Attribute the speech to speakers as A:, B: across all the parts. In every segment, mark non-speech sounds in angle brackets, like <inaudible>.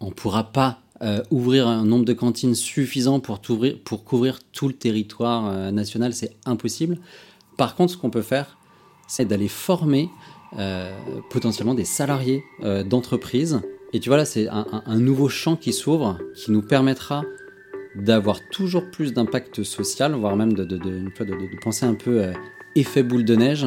A: on ne pourra pas euh, ouvrir un nombre de cantines suffisant pour, couvrir tout le territoire euh, national, c'est impossible. Par contre, ce qu'on peut faire, c'est d'aller former euh, potentiellement des salariés d'entreprise. Et tu vois, là, c'est un, nouveau champ qui s'ouvre, qui nous permettra d'avoir toujours plus d'impact social, voire même de, de penser un peu effet boule de neige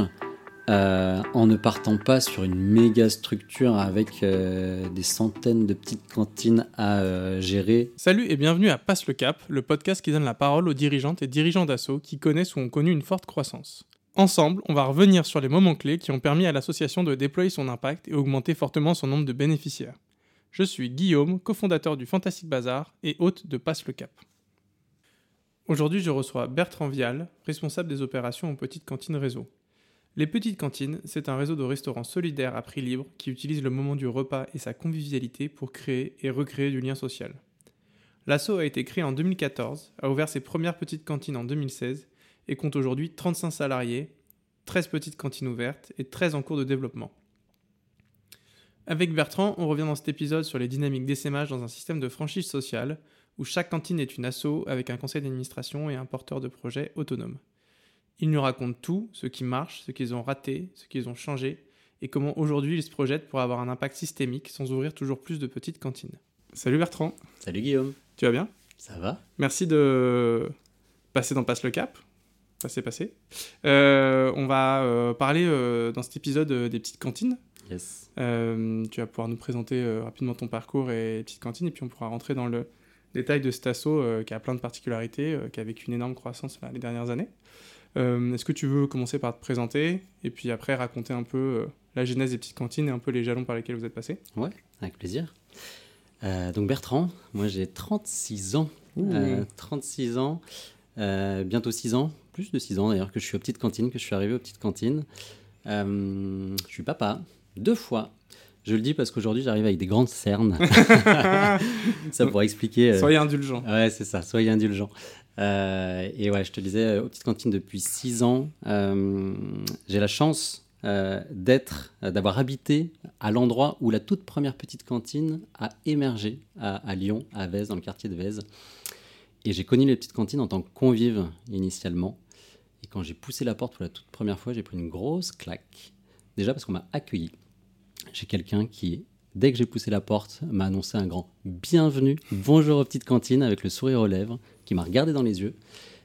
A: euh, en ne partant pas sur une méga structure avec euh, des centaines de petites cantines à euh, gérer.
B: Salut et bienvenue à Passe le Cap, le podcast qui donne la parole aux dirigeantes et dirigeants d'assaut qui connaissent ou ont connu une forte croissance. Ensemble, on va revenir sur les moments clés qui ont permis à l'association de déployer son impact et augmenter fortement son nombre de bénéficiaires. Je suis Guillaume, cofondateur du Fantastic Bazar et hôte de Passe le Cap. Aujourd'hui, je reçois Bertrand Vial, responsable des opérations aux petites cantines réseau. Les Petites Cantines, c'est un réseau de restaurants solidaires à prix libre qui utilise le moment du repas et sa convivialité pour créer et recréer du lien social. L'asso a été créé en 2014, a ouvert ses premières petites cantines en 2016 et compte aujourd'hui 35 salariés, 13 petites cantines ouvertes et 13 en cours de développement. Avec Bertrand, on revient dans cet épisode sur les dynamiques d'essaimage dans un système de franchise sociale où chaque cantine est une asso avec un conseil d'administration et un porteur de projet autonome. Ils nous racontent tout, ce qui marche, ce qu'ils ont raté, ce qu'ils ont changé, et comment aujourd'hui ils se projettent pour avoir un impact systémique sans ouvrir toujours plus de petites cantines. Salut Bertrand.
A: Salut Guillaume.
B: Tu vas bien?
A: Ça va.
B: Merci de passer dans Passe le Cap. Passer, passer. Euh, on va euh, parler euh, dans cet épisode des petites cantines.
A: Yes.
B: tu vas pouvoir nous présenter rapidement ton parcours et les petites cantines, et puis on pourra rentrer dans le détail de cet assaut qui a plein de particularités, qui a vécu une énorme croissance les dernières années. Euh, est-ce que tu veux commencer par te présenter et puis après raconter un peu euh, la genèse des petites cantines et un peu les jalons par lesquels vous êtes passé
A: Ouais, avec plaisir. Euh, donc Bertrand, moi j'ai 36 ans. 36 ans, bientôt 6 ans, plus de 6 ans d'ailleurs que je suis aux petites cantines, que je suis arrivé aux petites cantines. je suis papa, deux fois. Je le dis parce qu'aujourd'hui j'arrive avec des grandes cernes. <laughs> ça pourrait expliquer.
B: Soyez indulgents.
A: Ouais, c'est ça, soyez indulgents. Euh, et ouais, je te disais, aux petites cantines depuis 6 ans, euh, j'ai la chance euh, d'être, d'avoir habité à l'endroit où la toute première petite cantine a émergé à, Lyon, à Vèze, dans le quartier de Vèze. Et j'ai connu les petites cantines en tant que convive initialement. Et quand j'ai poussé la porte pour la toute première fois, j'ai pris une grosse claque. Déjà parce qu'on m'a accueilli. J'ai quelqu'un qui, dès que j'ai poussé la porte, m'a annoncé un grand bienvenue, bonjour aux petites cantines avec le sourire aux lèvres qui m'a regardé dans les yeux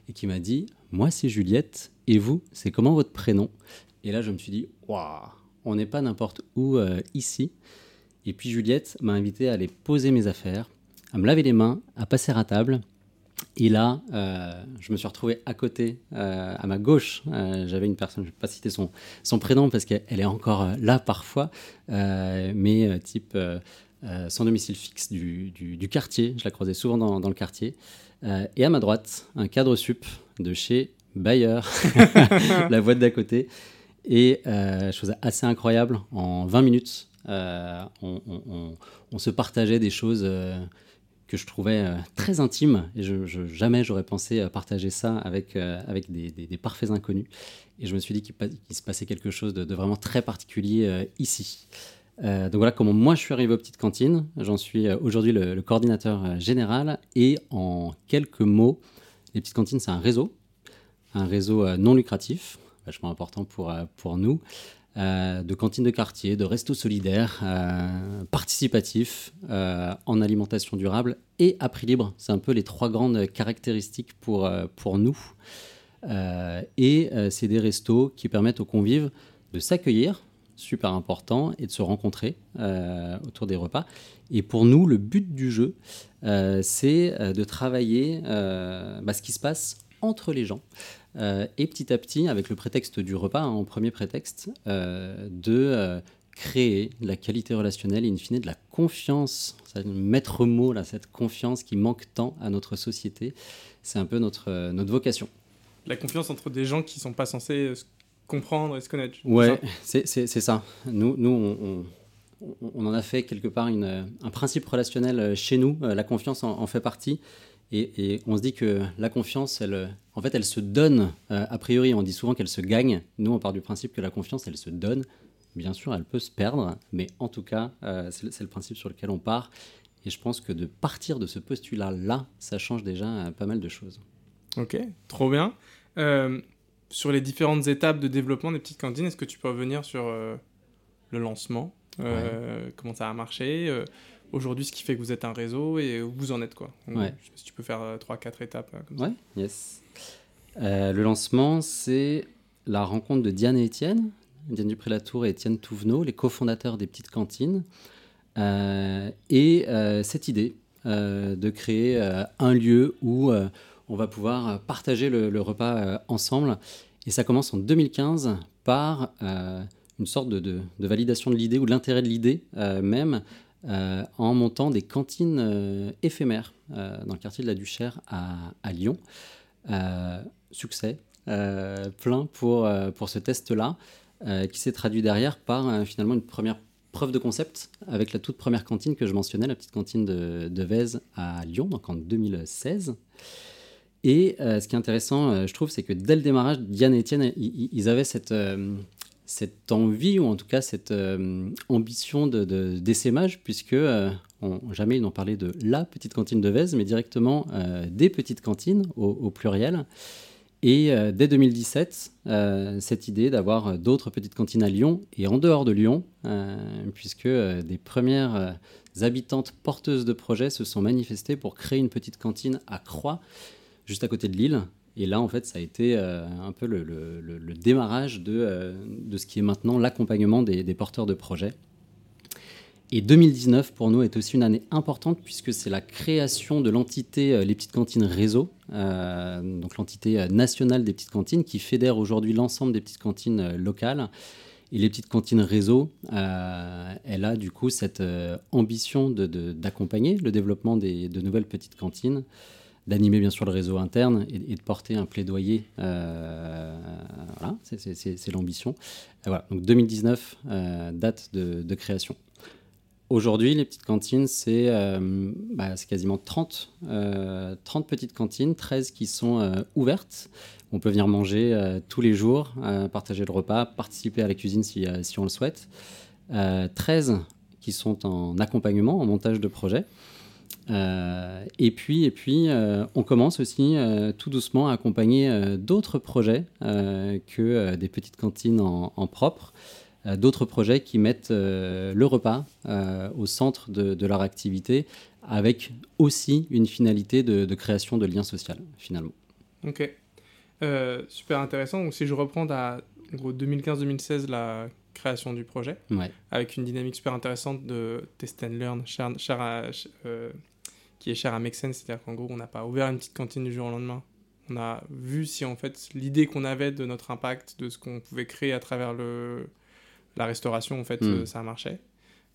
A: et qui m'a dit Moi, c'est Juliette, et vous, c'est comment votre prénom? Et là, je me suis dit Waouh, on n'est pas n'importe où euh, ici. Et puis Juliette m'a invité à aller poser mes affaires, à me laver les mains, à passer à table. Et là, euh, je me suis retrouvé à côté, euh, à ma gauche. J'avais une personne, je ne vais pas citer son, son prénom parce qu'elle est encore là parfois, mais type sans domicile fixe du, du, quartier. Je la croisais souvent dans, dans le quartier. Euh, et à ma droite, un cadre sup de chez Bayer, <laughs> <laughs> la boîte d'à côté. Et euh, chose assez incroyable, en 20 minutes, euh, on, se partageait des choses que je trouvais très intimes. Et je, je jamais j'aurais pensé partager ça avec, avec des, des, parfaits inconnus. Et je me suis dit qu'il se passait quelque chose de, de vraiment très particulier ici. Euh, donc voilà comment moi je suis arrivé aux petites cantines. J'en suis euh, aujourd'hui le, coordinateur euh, général. Et en quelques mots, les petites cantines, c'est un réseau, un réseau non lucratif, vachement important pour, pour nous, de cantines de quartier, de restos solidaires, participatifs, en alimentation durable et à prix libre. C'est un peu les trois grandes caractéristiques pour, pour nous. et c'est des restos qui permettent aux convives de s'accueillir, super important et de se rencontrer euh, autour des repas. Et pour nous, le but du jeu, euh, c'est euh, de travailler bah, ce qui se passe entre les gens. et petit à petit, avec le prétexte du repas, hein, en premier prétexte, de créer de la qualité relationnelle et in fine de la confiance, c'est le maître mot, là, cette confiance qui manque tant à notre société. C'est un peu notre, notre vocation.
B: La confiance entre des gens qui ne sont pas censés comprendre et se connaître.
A: Ouais, c'est ça. Nous, nous on, on, en a fait quelque part une, un principe relationnel euh, chez nous. Euh, la confiance en, fait partie. Et, et, on se dit que la confiance, elle, en fait, elle se donne. Euh, a priori, on dit souvent qu'elle se gagne. Nous, on part du principe que la confiance, elle se donne. Bien sûr, elle peut se perdre, mais en tout cas, c'est le principe sur lequel on part. Et je pense que de partir de ce postulat-là, ça change déjà pas mal de choses.
B: Ok, trop bien. Sur les différentes étapes de développement des petites cantines, est-ce que tu peux revenir sur le lancement Comment ça a marché aujourd'hui ce qui fait que vous êtes un réseau et où vous en êtes quoi.
A: ouais.
B: Je sais pas si tu peux faire 3-4 étapes comme
A: ouais, yes. le lancement, c'est la rencontre de Diane et Étienne, Diane Dupré-Latour et Étienne Touvenot, les cofondateurs des petites cantines, euh, et euh, cette idée euh, de créer un lieu où on va pouvoir partager le, repas ensemble. Et ça commence en 2015 par une sorte de, validation de l'idée ou de l'intérêt de l'idée même en montant des cantines éphémères dans le quartier de la Duchère à, Lyon. succès, euh, plein pour, euh, pour ce test-là, euh, qui s'est traduit derrière par finalement une première preuve de concept avec la toute première cantine que je mentionnais, la petite cantine de, de Vèze à Lyon, donc en 2016. Et ce qui est intéressant, je trouve, c'est que dès le démarrage, Diane et Étienne, ils, avaient cette, cette envie, ou en tout cas cette ambition d'essaimage, de, puisque jamais ils n'ont parlé de la petite cantine de Vèze, mais directement des petites cantines au, au pluriel. Et euh, dès 2017, euh, cette idée d'avoir euh, d'autres petites cantines à Lyon et en dehors de Lyon, puisque des premières habitantes porteuses de projets se sont manifestées pour créer une petite cantine à Croix, juste à côté de Lille. Et là, en fait, ça a été un peu le, démarrage de, de, ce qui est maintenant l'accompagnement des, porteurs de projets. Et 2019, pour nous, est aussi une année importante puisque c'est la création de l'entité euh, Les Petites Cantines Réseau, euh, donc l'entité euh, nationale des petites cantines qui fédère aujourd'hui l'ensemble des petites cantines locales. Et les petites cantines réseau, elle a du coup cette ambition d'accompagner le développement des, de nouvelles petites cantines, d'animer bien sûr le réseau interne et, de porter un plaidoyer. voilà, c'est l'ambition. Voilà, donc 2019, date de, création. Aujourd'hui, les petites cantines, c'est euh, bah, quasiment 30, 30 euh, petites cantines, 13 qui sont euh, ouvertes. On peut venir manger tous les jours, partager le repas, participer à la cuisine si, si on le souhaite. 13 qui sont en accompagnement, en montage de projet. Et puis, et puis on commence aussi tout doucement à accompagner d'autres projets que des petites cantines en, en propre. Euh, d'autres projets qui mettent euh, le repas euh, au centre de, leur activité, avec aussi une finalité de, création de liens sociaux, finalement.
B: Ok. super intéressant. Donc, si je reprends à 2015-2016, la création du projet, avec une dynamique super intéressante de test and learn, qui est cher à Make c'est-à-dire qu'en gros, on n'a pas ouvert une petite cantine du jour au lendemain. On a vu si en fait l'idée qu'on avait de notre impact, de ce qu'on pouvait créer à travers le, la restauration, en fait, euh, ça marchait.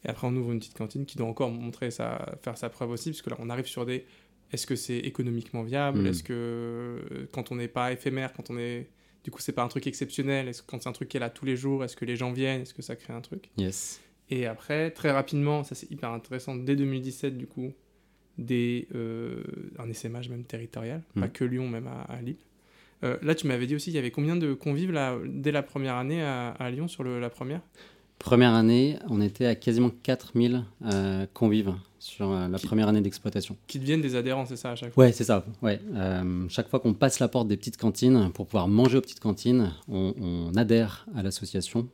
B: Et après, on ouvre une petite cantine qui doit encore montrer sa, faire sa preuve aussi, parce que là, on arrive sur des. Est-ce que c'est économiquement viable? Hmm. Est-ce que euh, quand on n'est pas éphémère, quand on est. Du coup, c'est pas un truc exceptionnel? Est-ce que quand c'est un truc qui est là tous les jours, est-ce que les gens viennent? Est-ce que ça crée un truc?
A: Yes.
B: Et après, très rapidement, ça c'est hyper intéressant, dès 2017, du coup, des, euh, un essaimage même territorial, pas hmm. que Lyon, même à Lille. Euh, là, tu m'avais dit aussi, il y avait combien de convives là, dès la première année à, Lyon sur la première?
A: Première année, on était à quasiment 4000 euh, convives sur euh, la première année d'exploitation.
B: Qui deviennent des adhérents, c'est ça à chaque fois?
A: Ouais, c'est ça. Ouais. chaque fois qu'on passe la porte des petites cantines, pour pouvoir manger aux petites cantines, on, adhère à l'association.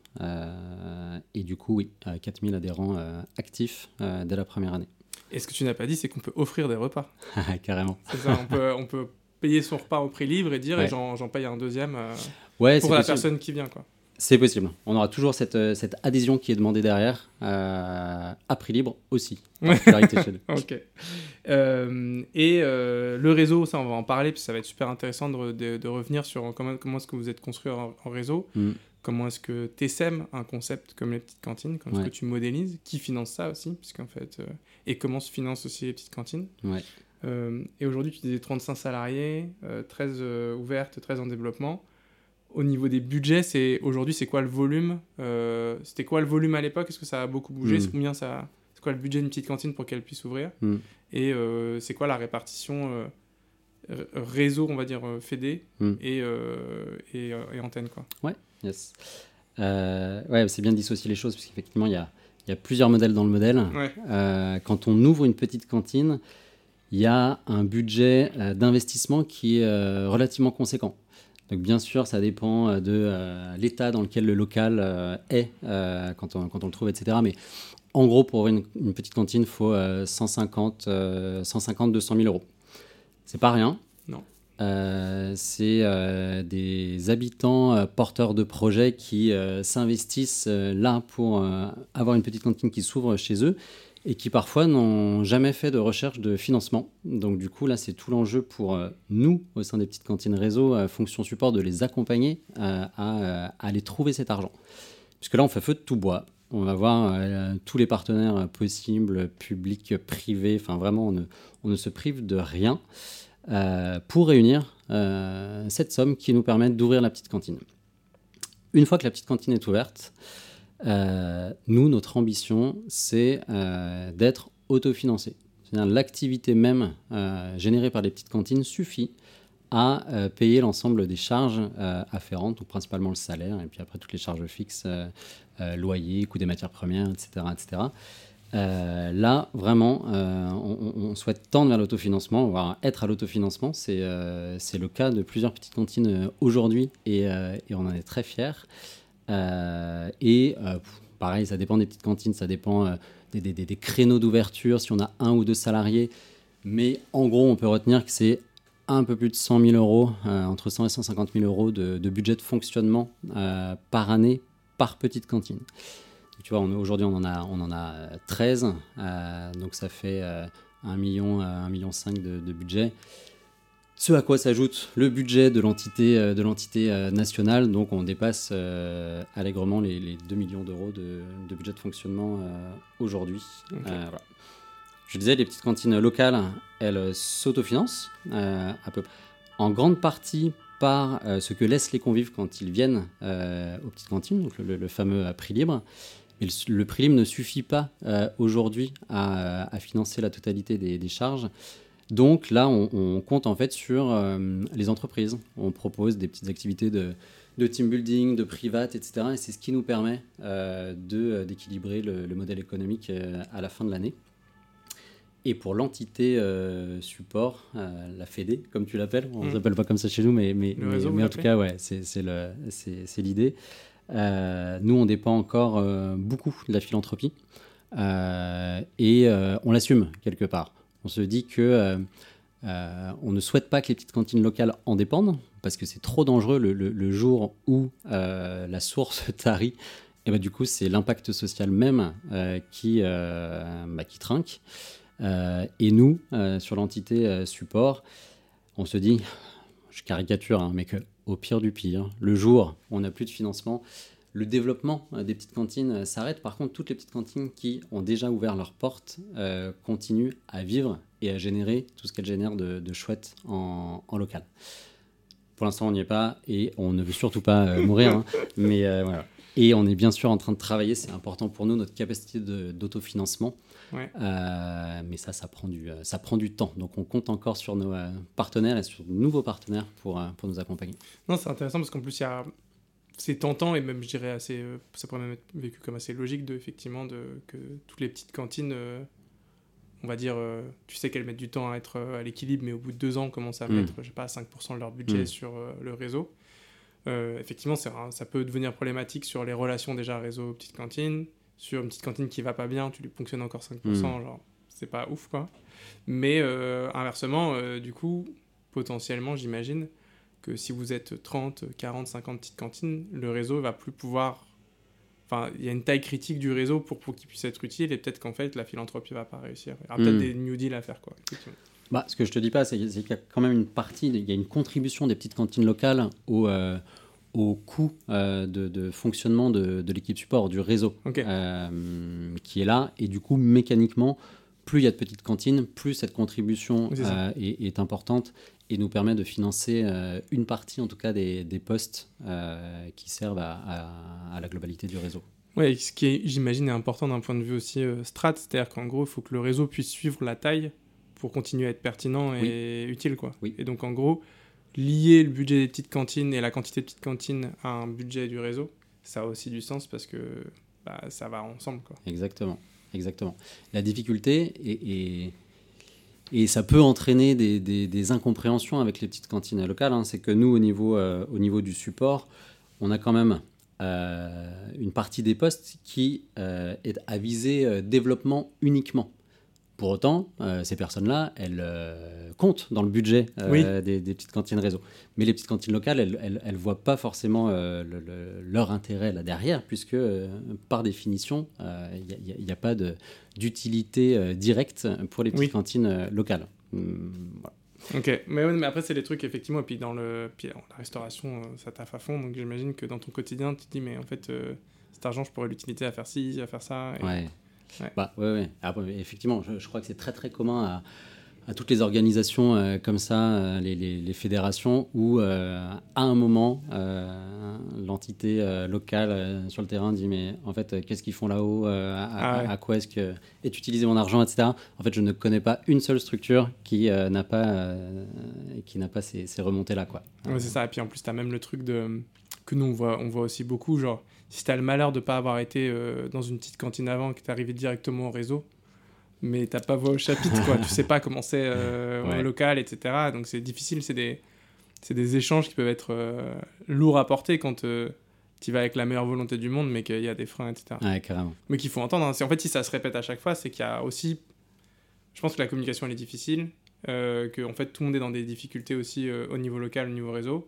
A: et du coup, oui, 4000 adhérents actifs dès la première année.
B: Et ce que tu n'as pas dit, c'est qu'on peut offrir des repas. <laughs>
A: Carrément.
B: C'est ça, on peut, on peut payer son repas au prix libre et dire et j'en paye un deuxième euh, ouais, pour la personne qui vient. quoi.
A: C'est possible. On aura toujours cette, euh, cette, adhésion qui est demandée derrière, euh, à prix libre aussi. <laughs>
B: ok. et le réseau, ça on va en parler, puis ça va être super intéressant de, de, revenir sur comment, comment est-ce que vous êtes construit en, réseau, mm. Comment est-ce que tu essaimes un concept comme les petites cantines, comment est-ce que tu modélises, qui finance ça aussi, puisqu'en fait, et comment se financent aussi les petites cantines.
A: Ouais.
B: Euh, et aujourd'hui, tu disais 35 salariés, 13 euh, euh, ouvertes, 13 en développement. Au niveau des budgets, c'est aujourd'hui, c'est quoi le volume C'était quoi le volume à l'époque? Est-ce que ça a beaucoup bougé? C'est hmm. combien ça C'est quoi le budget d'une petite cantine pour qu'elle puisse ouvrir? Hmm. Et c'est quoi la répartition réseau, on va dire, fédé hmm. et, et, antenne quoi?
A: Ouais, yes. ouais, c'est bien de dissocier les choses, parce qu'effectivement, il y a, il y a plusieurs modèles dans le modèle.
B: Ouais.
A: quand on ouvre une petite cantine, il y a un budget d'investissement qui est relativement conséquent. Donc bien sûr, ça dépend euh, de euh, l'état dans lequel le local euh, est quand on, quand, on, le trouve, etc. Mais en gros, pour une, une petite cantine, il faut 150, 150, 200 000 euros. C'est pas rien.
B: Non.
A: c'est des habitants porteurs de projets qui s'investissent là pour avoir une petite cantine qui s'ouvre chez eux et qui parfois n'ont jamais fait de recherche de financement. Donc du coup, là, c'est tout l'enjeu pour euh, nous, au sein des petites cantines réseau, euh, fonction support, de les accompagner euh, à, aller trouver cet argent. Puisque là, on fait feu de tout bois. On va voir tous les partenaires possibles, publics, privés, enfin vraiment, on ne, se prive de rien pour réunir cette somme qui nous permet d'ouvrir la petite cantine. Une fois que la petite cantine est ouverte, euh, nous, notre ambition, c'est euh, d'être autofinancé. L'activité même euh, générée par les petites cantines suffit à payer l'ensemble des charges afférentes, donc principalement le salaire, et puis après toutes les charges fixes, loyer, coût des matières premières, etc. etc. là, vraiment, on, souhaite tendre vers l'autofinancement, voire être à l'autofinancement. C'est le cas de plusieurs petites cantines aujourd'hui et, on en est très fiers. Euh, et euh, pareil, ça dépend des petites cantines, ça dépend euh, des, créneaux d'ouverture, si on a un ou deux salariés. Mais en gros, on peut retenir que c'est un peu plus de 100 000 euros, entre 100 et 150 000 euros de, budget de fonctionnement par année par petite cantine. Tu vois, aujourd'hui, on, en a, on en a 13, donc ça fait 1 million, 1 million 5 de, de budget. Ce à quoi s'ajoute le budget de l'entité euh, de l'entité euh, nationale, donc on dépasse euh, allègrement les, 2 millions d'euros de, budget de fonctionnement aujourd'hui. Je disais, les petites cantines locales, elles s'autofinancent à peu en grande partie par ce que laissent les convives quand ils viennent aux petites cantines, donc le, fameux prix libre. Mais le, prix libre ne suffit pas aujourd'hui à, financer la totalité des charges. Donc là, on, compte en fait sur euh, les entreprises. On propose des petites activités de, team building, de private, etc. Et c'est ce qui nous permet euh, euh, d'équilibrer le, modèle économique à la fin de l'année. Et pour l'entité support, la FEDE, comme tu l'appelles, on ne mmh. s'appelle pas comme ça chez nous, mais, mais, en tout cas, ouais, c'est l'idée. Nous, on dépend encore beaucoup de la philanthropie et on l'assume quelque part. On se dit que euh, euh, on ne souhaite pas que les petites cantines locales en dépendent, parce que c'est trop dangereux le, jour où euh, la source <laughs> tarit. Et bah, du coup, c'est l'impact social même qui, bah, qui trinque. et nous, sur l'entité support, on se dit, je caricature, hein, mais qu'au pire du pire, le jour où on n'a plus de financement, le développement euh, des petites cantines euh, s'arrête. Par contre, toutes les petites cantines qui ont déjà ouvert leurs portes euh, continuent à vivre et à générer tout ce qu'elles génèrent de, chouette en, local. Pour l'instant, on n'y est pas et on ne veut surtout pas mourir. Hein. <laughs> mais voilà. Et on est bien sûr en train de travailler, c'est important pour nous, notre capacité d'autofinancement. Mais ça, ça prend, du, ça prend du temps. Donc on compte encore sur nos partenaires et sur de nouveaux partenaires pour, pour nous accompagner.
B: Non, c'est intéressant parce qu'en plus, il y a c'est tentant et même je dirais assez euh, ça pourrait même être vécu comme assez logique de effectivement de que toutes les petites cantines euh, on va dire euh, tu sais qu'elles mettent du temps à être à l'équilibre mais au bout de deux ans commencent à mm. mettre je sais pas 5% de leur budget mm. sur le réseau effectivement ça peut devenir problématique sur les relations déjà réseau petite cantine sur une petite cantine qui va pas bien tu lui fonctionnes encore 5% mm. genre c'est pas ouf quoi mais inversement du coup potentiellement j'imagine que si vous êtes 30, 40, 50 petites cantines, le réseau va plus pouvoir. Enfin, il y a une taille critique du réseau pour, pour qu'il puisse être utile et peut-être qu'en fait la philanthropie va pas réussir. Il y aura peut-être hmm. des New Deal à faire, quoi.
A: Bah, ce que je te dis pas, c'est qu'il y a quand même une partie, il y a une contribution des petites cantines locales au, euh, au coût euh, de, de, fonctionnement de, de l'équipe support, du réseau, euh, qui est là. Et du coup, mécaniquement, plus il y a de petites cantines, plus cette contribution est, est, importante et nous permet de financer euh, une partie, en tout cas, des, des postes euh, qui servent à, à, la globalité du réseau.
B: Oui, ce qui, j'imagine, est important d'un point de vue aussi euh, strat, c'est-à-dire qu'en gros, il faut que le réseau puisse suivre la taille pour continuer à être pertinent et utile. Quoi.
A: Oui.
B: Et donc, en gros, lier le budget des petites cantines et la quantité de petites cantines à un budget du réseau, ça a aussi du sens parce que bah, ça va ensemble.
A: Exactement, exactement. La difficulté, et, ça peut entraîner des, incompréhensions avec les petites cantines locales, hein, c'est que nous, au niveau, euh, au niveau du support, on a quand même euh, une partie des postes qui est à viser développement uniquement. Pour autant, euh, ces personnes-là, elles euh, comptent dans le budget euh, des, petites cantines réseau. Mais les petites cantines locales, elles ne voient pas forcément leur intérêt là derrière, puisque par définition, il n'y a, pas d'utilité directe pour les petites cantines locales. Hum,
B: ok, mais, mais après, c'est des trucs, effectivement, et puis dans le, puis, la restauration, ça taffe à fond, donc j'imagine que dans ton quotidien, tu te dis, mais en fait, cet argent, je pourrais l'utiliser à faire ci, à faire ça.
A: Ouais. Ouais. Bah, ouais, effectivement, je, crois que c'est très très commun à, à toutes les organisations euh, comme ça, euh, les, les, fédérations, où euh, à un moment, l'entité locale sur le terrain dit mais en fait, qu'est-ce qu'ils font là-haut à, ah quoi est-ce que est utilisé mon argent, etc. En fait, je ne connais pas une seule structure qui n'a pas, qui n'a pas ces, ces remontées-là. Quoi.
B: c'est ça, et puis en plus, tu as même le truc de, que nous, on voit, on voit aussi beaucoup, genre si tu as le malheur de ne pas avoir été euh, dans une petite cantine avant, que tu arrivé directement au réseau, mais t'as pas voix au chapitre, quoi. tu sais pas comment c'est euh, local, etc. Donc c'est difficile, c'est des, des échanges qui peuvent être euh, lourds à porter quand tu vas avec la meilleure volonté du monde, mais qu'il y a des freins, etc.
A: Ouais, carrément.
B: Mais qu'il faut entendre. Hein. En fait, si ça se répète à chaque fois, c'est qu'il y a aussi. Je pense que la communication elle est difficile, que en fait tout le monde est dans des difficultés aussi au niveau local, au niveau réseau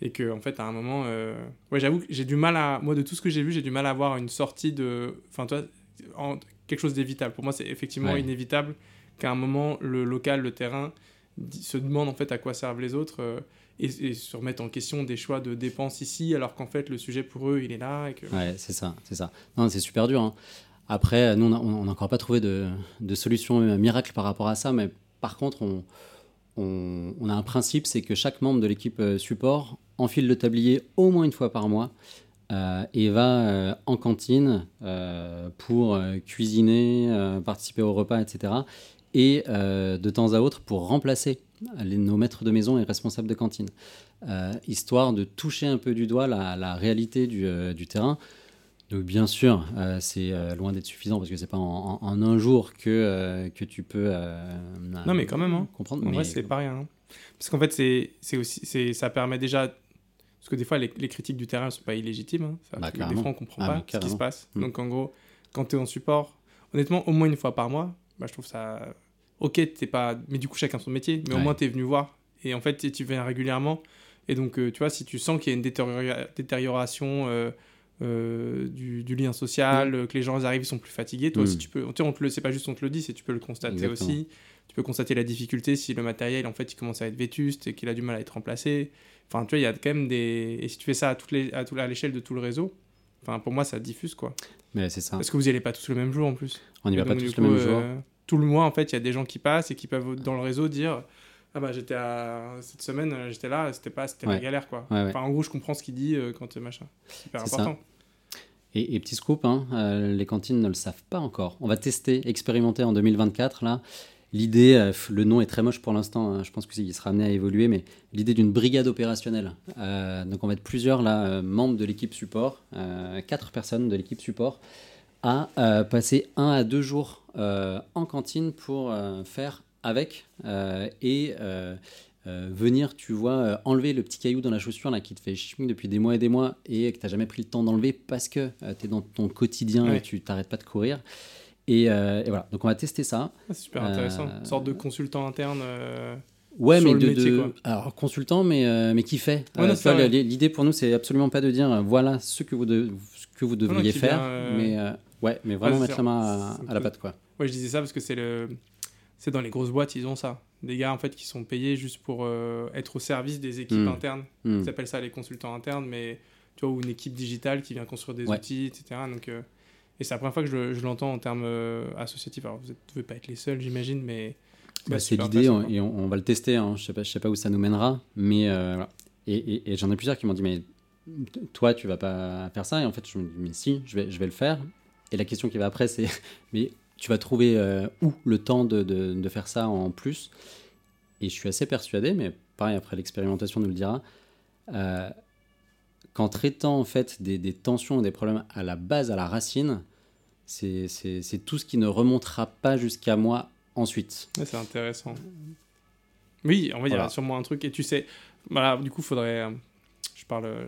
B: et que en fait à un moment euh... ouais j'avoue que j'ai du mal à moi de tout ce que j'ai vu j'ai du mal à avoir une sortie de enfin toi en... quelque chose d'évitable. Pour moi c'est effectivement inévitable qu'à un moment le local le terrain se demande en fait à quoi servent les autres euh, et, se remettre en question des choix de dépenses ici alors qu'en fait le sujet pour eux il est là et que...
A: ouais c'est ça c'est ça. Non c'est super dur hein. après nous on n'a encore pas trouvé de, de solution miracle par rapport à ça mais par contre on on, a un principe, c'est que chaque membre de l'équipe euh, support enfile le tablier au moins une fois par mois euh, et va euh, en cantine pour cuisiner, participer au repas, etc. Et de temps à autre pour remplacer nos maîtres de maison et responsables de cantine, histoire de toucher un peu du doigt la, réalité du terrain. Donc bien sûr, euh, c'est euh, loin d'être suffisant parce que c'est pas en, un jour que, euh, que tu peux
B: non mais quand même hein. comprendre. En mais vrai c'est pas rien. Hein. Parce qu'en fait c'est aussi ça permet déjà parce que des fois les, critiques du terrain sont pas illégitimes. Hein. Ça, bah, des fois on comprend ah, pas ce qui se passe. Mm. Donc en gros quand tu es en support, honnêtement au moins une fois par mois, bah, je trouve ça ok t'es pas mais du coup chacun son métier, mais au moins tu es venu voir et en fait tu viens régulièrement et donc tu vois si tu sens qu'il y a une détérioration euh, du, lien social, mm. que les gens arrivent, ils sont plus fatigués. Toi aussi, mm. tu peux. On te le, c'est pas juste on te le dit, c'est tu peux le constater aussi. Tu peux constater la difficulté si le matériel, en fait, il commence à être vétuste et qu'il a du mal à être remplacé. Enfin, tu vois, il y a quand même des. Et si tu fais ça à, toutes les, à, tout, à l'échelle de tout le réseau, enfin, pour moi, ça diffuse quoi.
A: Mais c'est ça.
B: Parce que vous y allez pas tous le même jour en plus.
A: On n'y va pas tous le même jour. Euh,
B: tout le mois, en fait, il y a des gens qui passent et qui peuvent dans le réseau dire ah bah j'étais à cette semaine j'étais là c'était pas c'était la galère quoi enfin en gros je comprends ce qu'il dit euh, quand machin super important
A: et, petit scoop, hein, euh, les cantines ne le savent pas encore. On va tester, expérimenter en 2024 là. L'idée, euh, le nom est très moche pour l'instant, hein, je pense qu'il sera amené à évoluer, mais l'idée d'une brigade opérationnelle. Euh, donc on va être plusieurs là, membres de l'équipe support, quatre personnes de l'équipe support, à passer un à deux jours en cantine pour faire avec et euh, venir, tu vois, euh, enlever le petit caillou dans la chaussure là, qui te fait chimie depuis des mois et des mois et que tu n'as jamais pris le temps d'enlever parce que euh, tu es dans ton quotidien et tu t'arrêtes pas de courir. Et, voilà, donc on va tester ça.
B: Ah, c'est super intéressant. Une sorte de consultant interne.
A: Ouais, mais de, alors consultant, mais mais qui fait. L'idée pour nous, c'est absolument pas de dire voilà ce que vous ce que vous devriez faire, mais ouais, mais vraiment mettre la main à, la patte quoi.
B: Ouais, je disais ça parce que c'est le c'est dans les grosses boîtes, ils ont ça des gars en fait qui sont payés juste pour euh, être au service des équipes hmm. internes. Hmm. Ils appellent ça les consultants internes, mais tu vois, ou une équipe digitale qui vient construire des outils, etc. Donc, euh, et c'est la première fois que je, je l'entends en termes euh, associatifs. Alors, vous ne devez pas être les seuls, j'imagine, mais.
A: Bah, c'est l'idée, et on, va le tester. Hein. Je ne sais, sais, pas où ça nous mènera, mais. Et, et, j'en ai plusieurs qui m'ont dit, mais toi, tu vas pas faire ça. Et en fait, je me dis, mais si, je vais, je vais le faire. Et la question qui va après, c'est, <laughs> mais tu vas trouver euh, où le temps de, de, faire ça en plus? Et je suis assez persuadé, mais pareil, après l'expérimentation nous le dira, euh, qu'en traitant en fait des, des tensions, des problèmes à la base, à la racine, c'est tout ce qui ne remontera pas jusqu'à moi ensuite.
B: C'est intéressant. Oui, on va dire, il
A: Voilà.
B: sûrement un truc. Et tu sais, voilà, du coup, faudrait. euh, Je parle. euh,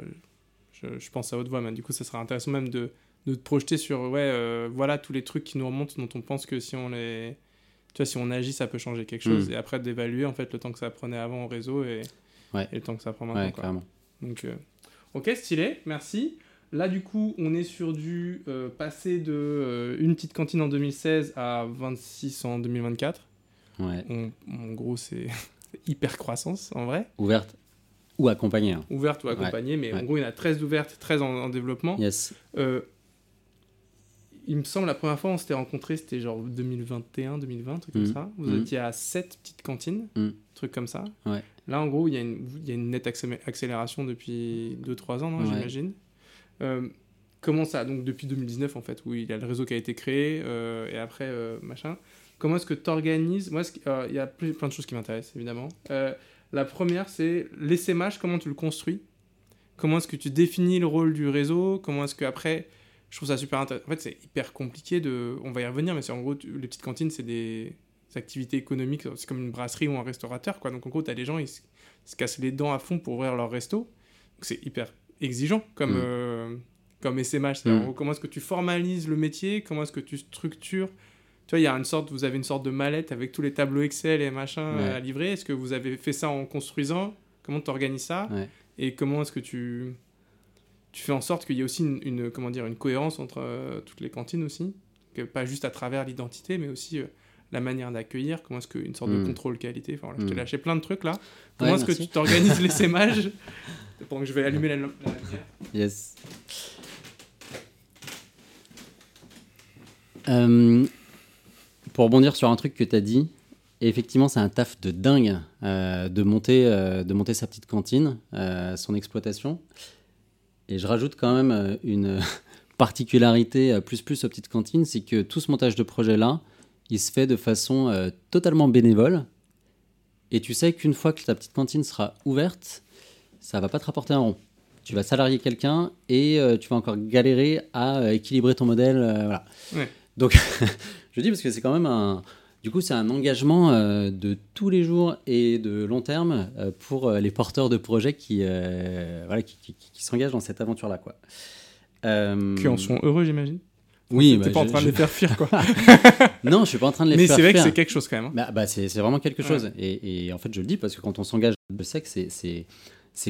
B: Je, je pense à haute voix, mais du coup, ça serait intéressant même de, de te projeter sur. Ouais, euh, voilà tous les trucs qui nous remontent, dont on pense que si on les. Tu vois, si on agit, ça peut changer quelque chose.
A: Mm.
B: Et après, d'évaluer, en fait, le temps que ça prenait avant au réseau et,
A: Ouais.
B: et le temps que ça prend maintenant.
A: Ouais,
B: quoi.
A: clairement.
B: Donc, ok, stylé, merci. Là, du coup, on est sur du euh, passer de euh, une petite cantine en 2016 à 26 en 2024.
A: Ouais.
B: On- en gros, c'est <laughs> hyper croissance en vrai.
A: Ouverte ou accompagnée. hein.
B: Ouverte ou accompagnée, mais en gros, il y en a 13 ouvertes, 13 en, en développement.
A: Yes.
B: Euh, il me semble, la première fois on s'était rencontrés, c'était genre 2021, 2020, truc comme
A: Mhm.
B: ça. Vous
A: Mhm.
B: étiez à 7 petites cantines,
A: Mhm.
B: truc comme ça.
A: Ouais.
B: Là, en gros, il y, a une- il y a une nette accélé- accélération depuis 2-3 ans,
A: Ouais.
B: j'imagine. Euh, comment ça Donc, depuis 2019, en fait, où il y a le réseau qui a été créé, euh, et après, euh, machin. Comment est-ce que tu organises Moi, il y a ple- plein de choses qui m'intéressent, évidemment. La première, c'est l'essaimage, comment tu le construis? Comment est-ce que tu définis le rôle du réseau? Comment est-ce que après, je trouve ça super intéressant. En fait, c'est hyper compliqué de. On va y revenir, mais c'est en gros, tu- les petites cantines, c'est des activités économiques. C'est comme une brasserie ou un restaurateur, quoi. Donc, en gros, tu as des gens, ils se, ils se cassent les dents à fond pour ouvrir leur resto. Donc, c'est hyper exigeant comme,
A: Mm.
B: euh, comme SMH.
A: Mm.
B: gros, comment est-ce que tu formalises le métier? Comment est-ce que tu structures? Tu vois, il y a une sorte, vous avez une sorte de mallette avec tous les tableaux Excel et machin
A: Ouais.
B: à livrer. Est-ce que vous avez fait ça en construisant? Comment tu organises ça?
A: Ouais.
B: Et comment est-ce que tu, tu fais en sorte qu'il y ait aussi une, une- comment dire, une cohérence entre euh, toutes les cantines aussi? Que Pas juste à travers l'identité, mais aussi euh, la manière d'accueillir. Comment est-ce qu'une sorte de
A: Mm.
B: contrôle qualité enfin, voilà, Je t'ai
A: Mm.
B: lâché plein de trucs là. Comment
A: Ouais,
B: est-ce que tu t'organises l'essaimage <laughs> Pendant que je vais allumer la, la lumière.
A: Yes. Euh, pour rebondir sur un truc que tu as dit, effectivement, c'est un taf de dingue euh, de, monter, euh, de monter sa petite cantine, euh, son exploitation. Et je rajoute quand même une <laughs> particularité plus plus aux petites cantines, c'est que tout ce montage de projet-là, il se fait de façon euh, totalement bénévole. Et tu sais qu'une fois que ta petite cantine sera ouverte, ça va pas te rapporter un rond. Tu vas salarier quelqu'un et euh, tu vas encore galérer à euh, équilibrer ton modèle. voilà.
B: Ouais.
A: Donc, <laughs> je dis parce que c'est quand même un. Du coup, c'est un engagement de tous les jours et de long terme pour les porteurs de projets qui, voilà, qui, qui- qui s'engagent dans cette aventure-là. Quoi.
B: Qui en sont heureux, j'imagine.
A: Oui,
B: T'es
A: bah,
B: pas en train de les faire fuir, quoi. <laughs>
A: Non, je suis pas en train de les
B: mais
A: faire
B: c'est vrai que
A: fuir.
B: c'est quelque chose quand même. hein.
A: Bah, bah, c'est vraiment quelque
B: Ouais.
A: chose. Et, et en fait, je le dis parce que quand on s'engage, je sais que c'est-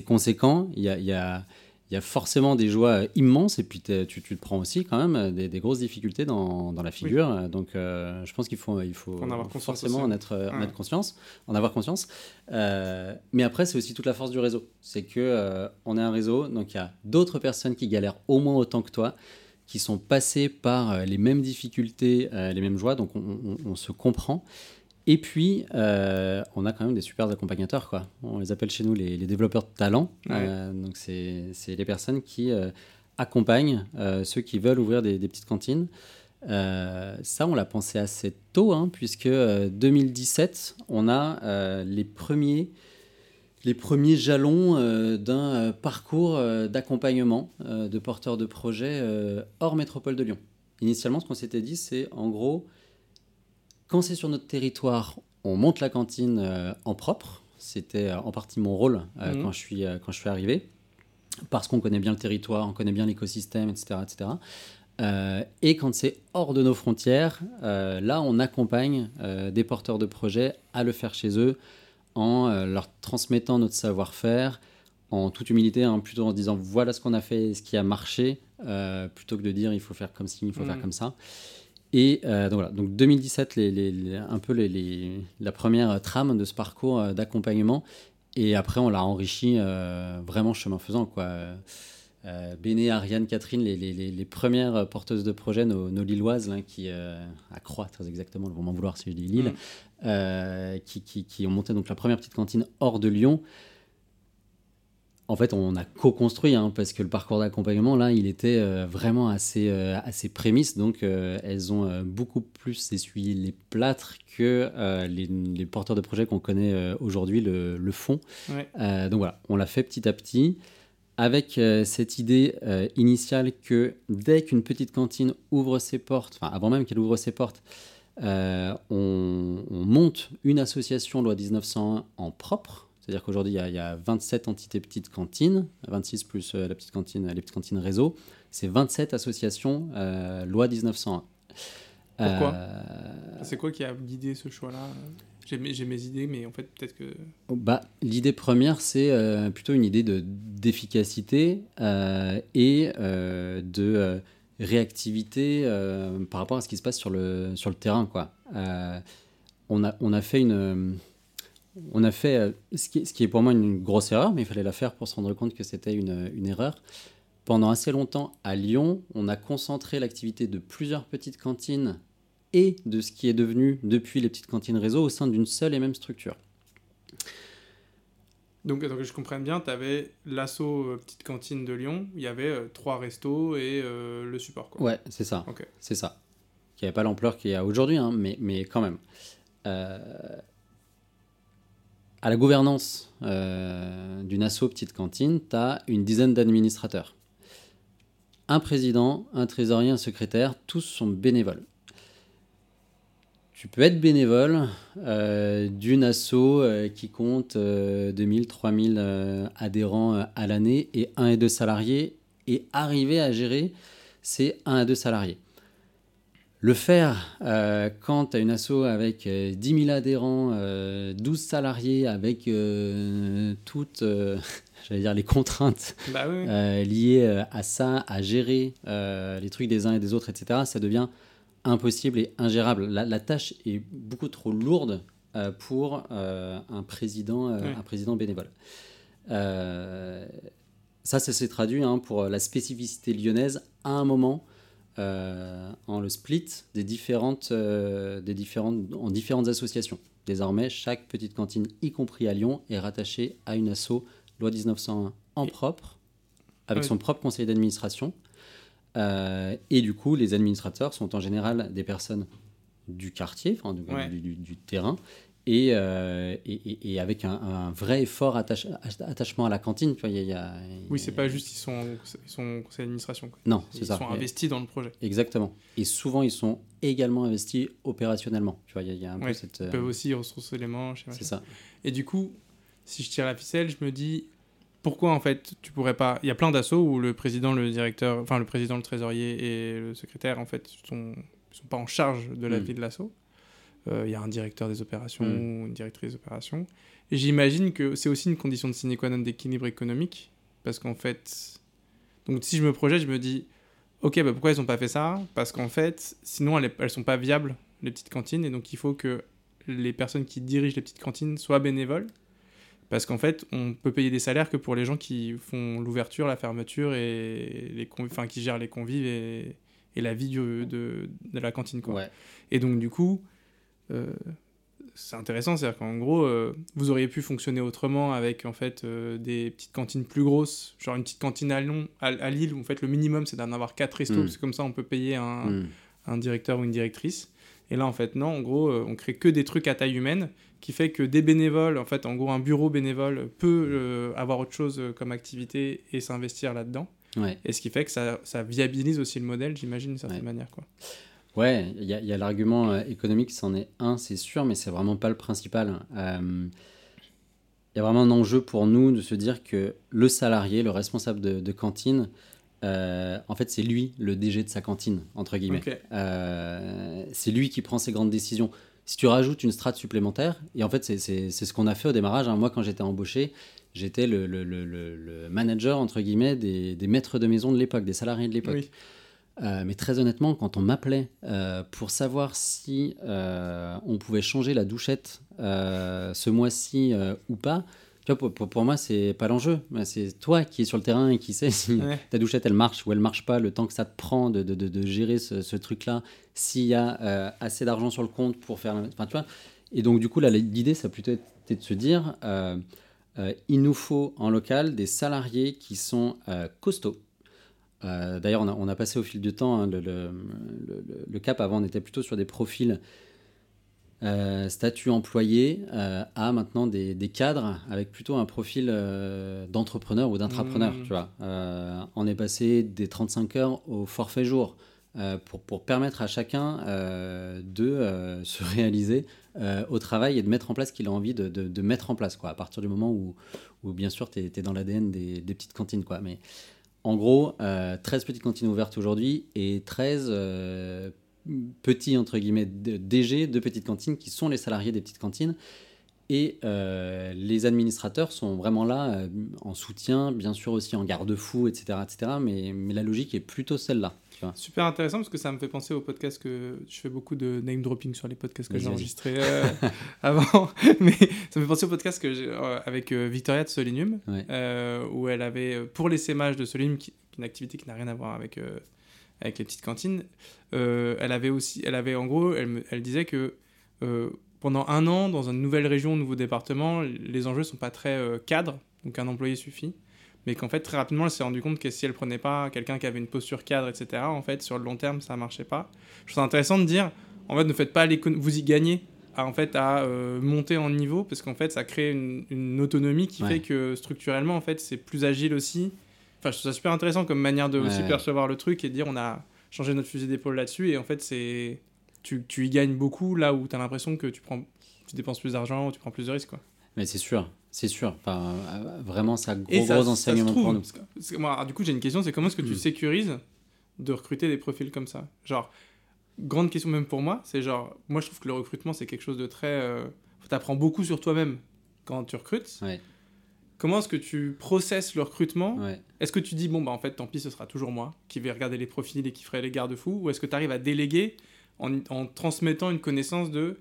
A: conséquent. Il y a, y, a, y a forcément des joies immenses et puis t'es- tu, tu te prends aussi quand même des, des grosses difficultés dans, dans la figure. Donc, euh, je pense qu'il faut, il faut
B: en avoir
A: forcément
B: aussi.
A: en être, en
B: Ouais.
A: être conscience, en avoir conscience. Euh, mais après, c'est aussi toute la force du réseau. C'est que euh, on est un réseau, donc il y a d'autres personnes qui galèrent au moins autant que toi qui sont passés par euh, les mêmes difficultés, euh, les mêmes joies, donc on, on- on se comprend. Et puis, euh, on a quand même des super accompagnateurs, quoi. On les appelle chez nous les, les développeurs de talent.
B: Ouais.
A: Euh, donc, c'est les personnes qui euh, accompagnent ceux qui veulent ouvrir des, des petites cantines. Ça, on l'a pensé assez tôt, hein, puisque euh, 2017, on a les premiers les premiers jalons euh, d'un euh, parcours euh, d'accompagnement de porteurs de projets hors métropole de Lyon. Initialement, ce qu'on s'était dit, c'est en gros, quand c'est sur notre territoire, on monte la cantine en propre. C'était en partie mon rôle
B: Mhm.
A: quand, je suis, quand je suis arrivé, parce qu'on connaît bien le territoire, on connaît bien l'écosystème, etc. etc. Euh, et quand c'est hors de nos frontières, euh, là, on accompagne euh, des porteurs de projets à le faire chez eux en euh, leur transmettant notre savoir-faire, en toute humilité, hein, plutôt en se disant voilà ce qu'on a fait, ce qui a marché, euh, plutôt que de dire il faut faire comme ci, il faut faire comme ça. Et euh, donc voilà, donc 2017, les, les- les- un peu la première trame de ce parcours d'accompagnement. Et après, on l'a enrichi euh, vraiment chemin faisant. Quoi. Euh, Béné, Ariane, Catherine, les, les- les- les premières porteuses de projet, nos, nos Lilloises, là, qui, euh, à Croix très exactement, elles vont m'en vouloir si je dis Lille,
B: Mm.
A: euh, qui, qui- qui ont monté donc la première petite cantine hors de Lyon. En fait, on a co-construit, hein, parce que le parcours d'accompagnement, là, il était euh, vraiment assez, assez prémisse. Donc, elles ont beaucoup plus essuyé les plâtres que les, les porteurs de projets qu'on connaît aujourd'hui le, le font.
B: Ouais.
A: Donc voilà, on l'a fait petit à petit. Avec euh, cette idée euh, initiale que dès qu'une petite cantine ouvre ses portes, enfin avant même qu'elle ouvre ses portes, euh, on, on monte une association loi 1901 en propre. C'est-à-dire qu'aujourd'hui, il y a- il y, a 27 entités petites cantines, 26 plus la petite cantine, les petites cantines réseau. C'est 27 associations loi 1901.
B: Pourquoi? C'est quoi qui a guidé ce choix-là? J'ai mes, idées, mais en fait, peut-être que.
A: Bah, L'idée première, c'est euh, plutôt une idée de- d'efficacité euh, et euh, de euh, réactivité euh, par rapport à ce qui se passe sur le, sur le terrain. Quoi. On, a, on a fait une. On a fait ce qui, ce qui est pour moi une grosse erreur, mais il fallait la faire pour se rendre compte que c'était une, une erreur. Pendant assez longtemps, à Lyon, on a concentré l'activité de plusieurs petites cantines et de ce qui est devenu depuis les petites cantines réseau au sein d'une seule et même structure.
B: Donc, attends, que je comprenne bien, tu avais l'assaut euh, Petite Cantine de Lyon, il y avait euh, trois restos et euh, le support. Quoi.
A: Ouais, c'est ça.
B: Ok.
A: C'est ça. Qui n'avait pas l'ampleur qu'il y a aujourd'hui, hein, mais, mais quand même. À la gouvernance d'une asso petite cantine, tu as une dizaine d'administrateurs. Un président, un trésorier, un secrétaire, tous sont bénévoles. Tu peux être bénévole euh, d'une asso euh, qui compte euh, 2000, 3000 euh, adhérents euh, à l'année et un et deux salariés et arriver à gérer ces 1 à 2 salariés. Le faire quand tu as une asso avec euh, 10 000 adhérents, euh, 12 salariés, avec toutes <laughs> j'allais dire les contraintes
B: Bah oui,
A: liées à ça, à gérer les trucs des uns et des autres, etc., ça devient impossible et ingérable. La, la tâche est beaucoup trop lourde euh, pour euh, un, président, euh,
B: Oui.
A: un président bénévole. Ça, ça s'est traduit hein, pour la spécificité lyonnaise à un moment en le split des différentes, des différentes, en différentes associations. Désormais, chaque petite cantine, y compris à Lyon, est rattachée à une asso loi 1901 en propre, avec son propre conseil d'administration. Euh, et du coup, les administrateurs sont en général des personnes du quartier, enfin, du,
B: Ouais.
A: du- du- du terrain, et, euh, et, et- et avec un, un vrai fort attache- attachement à la cantine. Tu vois, y a- il y a-
B: Oui, c'est pas juste ils sont, ils sont conseil d'administration. quoi.
A: Non,
B: Ils
A: c'est ça.
B: sont
A: Et-
B: investis dans le projet.
A: Exactement. Et souvent, ils sont également investis opérationnellement. Tu vois, il y a- il y, a un peu cette.
B: Ils
A: euh,
B: peuvent aussi retrousser les manches. et
A: c'est ça.
B: Et du coup, si je tire la ficelle, je me dis pourquoi en fait tu pourrais pas. Il y a plein d'assauts où le président, le directeur, enfin le président, le trésorier et le secrétaire en fait sont, sont pas en charge de la
A: Mm.
B: vie de l'assaut. Euh, Il y a un directeur des opérations
A: Mm.
B: ou une directrice des opérations. Et j'imagine que c'est aussi une condition de sine qua non d'équilibre économique parce qu'en fait. Donc si je me projette, je me dis ok, bah pourquoi ils ont pas fait ça? Parce qu'en fait, sinon elles, elles sont pas viables, les petites cantines, et donc il faut que les personnes qui dirigent les petites cantines soient bénévoles. Parce qu'en fait, on peut payer des salaires que pour les gens qui font l'ouverture, la fermeture et les enfin, qui gèrent les convives et, et la vie du- de, de la cantine. Quoi.
A: Ouais.
B: Et donc, du coup, euh, c'est intéressant. C'est-à-dire qu'en gros, euh, vous auriez pu fonctionner autrement avec en fait euh, des petites cantines plus grosses, genre une petite cantine à, Lyon, à, à Lille où en fait le minimum c'est d'en avoir quatre restos,
A: Mm.
B: parce que comme ça on peut payer un,
A: Mm.
B: un directeur ou une directrice. Et là, en fait, non, en gros, euh, on crée que des trucs à taille humaine, qui fait que des bénévoles, en fait, en gros, un bureau bénévole peut euh, avoir autre chose euh, comme activité et s'investir là-dedans.
A: Ouais.
B: Et ce qui fait que ça, ça viabilise aussi le modèle, j'imagine, d'une certaine
A: Ouais.
B: manière. Quoi.
A: Ouais, il y a, l'argument économique, c'en est un, c'est sûr, mais c'est vraiment pas le principal. Euh, Il y a vraiment un enjeu pour nous de se dire que le salarié, le responsable de, de cantine, euh, en fait, c'est lui le DG de sa cantine, entre guillemets. Euh, c'est lui qui prend ses grandes décisions. Si tu rajoutes une strate supplémentaire, et en fait, c'est- ce qu'on a fait au démarrage. hein. Moi, quand j'étais embauché, j'étais le, le- le- le- le manager, entre guillemets, des, des maîtres de maison de l'époque, des salariés de l'époque.
B: Oui.
A: Euh, mais très honnêtement, quand on m'appelait euh, pour savoir si euh, on pouvait changer la douchette ce mois-ci ou pas, tu vois, pour, pour- pour moi, c'est pas l'enjeu. C'est toi qui es sur le terrain et qui sais si
B: Ouais.
A: ta douchette elle marche ou elle marche pas, le temps que ça te prend de, de- de- de gérer ce, ce truc-là, s'il y a euh, assez d'argent sur le compte pour faire. Enfin, tu vois. Et donc, du coup, là, l'idée, ça a plutôt été de se dire euh, euh, il nous faut en local des salariés qui sont costauds. D'ailleurs, on a, on a passé au fil du temps hein, le, le- le- le- le cap. Avant, on était plutôt sur des profils euh, statut employé euh, à maintenant des, des, cadres avec plutôt un profil euh, d'entrepreneur ou d'intrapreneur.
B: Mmh.
A: Tu vois, Euh, on est passé des 35 heures au forfait jour pour, pour permettre à chacun de <laughs> se réaliser au travail et de mettre en place ce qu'il a envie de, de, de mettre en place. Quoi, à partir du moment où, où bien sûr, tu es, dans l'ADN des, des, petites cantines. Quoi. Mais en gros, euh, 13 petites cantines ouvertes aujourd'hui et 13 euh, petits, entre guillemets, DG de petites cantines qui sont les salariés des petites cantines. Et euh, les administrateurs sont vraiment là euh, en soutien, bien sûr aussi en garde-fou, etc., etc. Mais, mais la logique est plutôt celle-là.
B: Super intéressant parce que ça me fait penser au podcast que je fais beaucoup de name dropping sur les podcasts que j'ai enregistrés euh, <laughs> avant, <laughs> mais ça me fait penser au podcast que avec Victoria de
A: Ouais.
B: euh, où elle avait pour l'essaimage de qui, est une activité qui n'a rien à voir avec avec les petites cantines, euh, elle avait aussi, elle avait en gros, elle, me- elle disait que euh, pendant un an dans une nouvelle région, un nouveau département, les enjeux sont pas très euh, cadres, donc un employé suffit mais qu'en fait très rapidement elle s'est rendu compte que si elle prenait pas quelqu'un qui avait une posture cadre etc en fait sur le long terme ça marchait pas je trouve ça intéressant de dire en fait ne faites pas l'écon- vous y gagnez à, en fait à monter en niveau parce qu'en fait ça crée une, une autonomie qui
A: Ouais.
B: fait que structurellement en fait c'est plus agile aussi enfin je trouve ça super intéressant comme manière de aussi percevoir le truc et de dire on a changé notre fusil d'épaule là-dessus et en fait c'est tu, tu y gagnes beaucoup là où tu as l'impression que tu prends tu dépenses plus d'argent ou tu prends plus de risques quoi
A: Mais c'est sûr, c'est sûr. Enfin, euh, vraiment, ça a gros,
B: Et ça-
A: gros
B: ça se
A: enseignements
B: trouve,
A: pour nous.
B: que- moi, alors, du coup, j'ai une question, c'est comment est-ce que tu
A: Mm.
B: sécurises de recruter des profils comme ça? Genre, grande question même pour moi, c'est genre, moi je trouve que le recrutement c'est quelque chose de très... Euh, T'apprends beaucoup sur toi-même quand tu recrutes.
A: Ouais.
B: Comment est-ce que tu processes le recrutement
A: Ouais.
B: Est-ce que tu dis, bon, bah en fait, tant pis, ce sera toujours moi qui vais regarder les profils et qui ferai les garde-fous Ou est-ce que tu arrives à déléguer en, en transmettant une connaissance de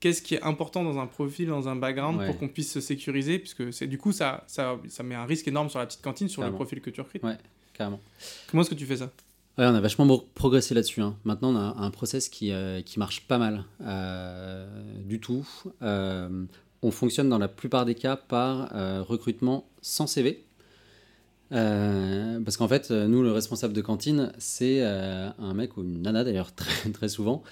B: qu'est-ce qui est important dans un profil, dans un background
A: Ouais.
B: pour qu'on puisse se sécuriser Puisque c'est du coup, ça, ça, ça met un risque énorme sur la petite cantine, sur
A: Carrément.
B: le profil que tu recrutes.
A: Ouais. Carrément.
B: Comment est-ce que tu fais ça?
A: Ouais, on a vachement progressé là-dessus. hein. Maintenant, on a un process qui, euh, qui marche pas mal euh, du tout. Euh, on fonctionne dans la plupart des cas par euh, recrutement sans CV. Euh, parce qu'en fait, euh, nous, le responsable de cantine, c'est euh, un mec ou une nana d'ailleurs, <laughs> très, très souvent,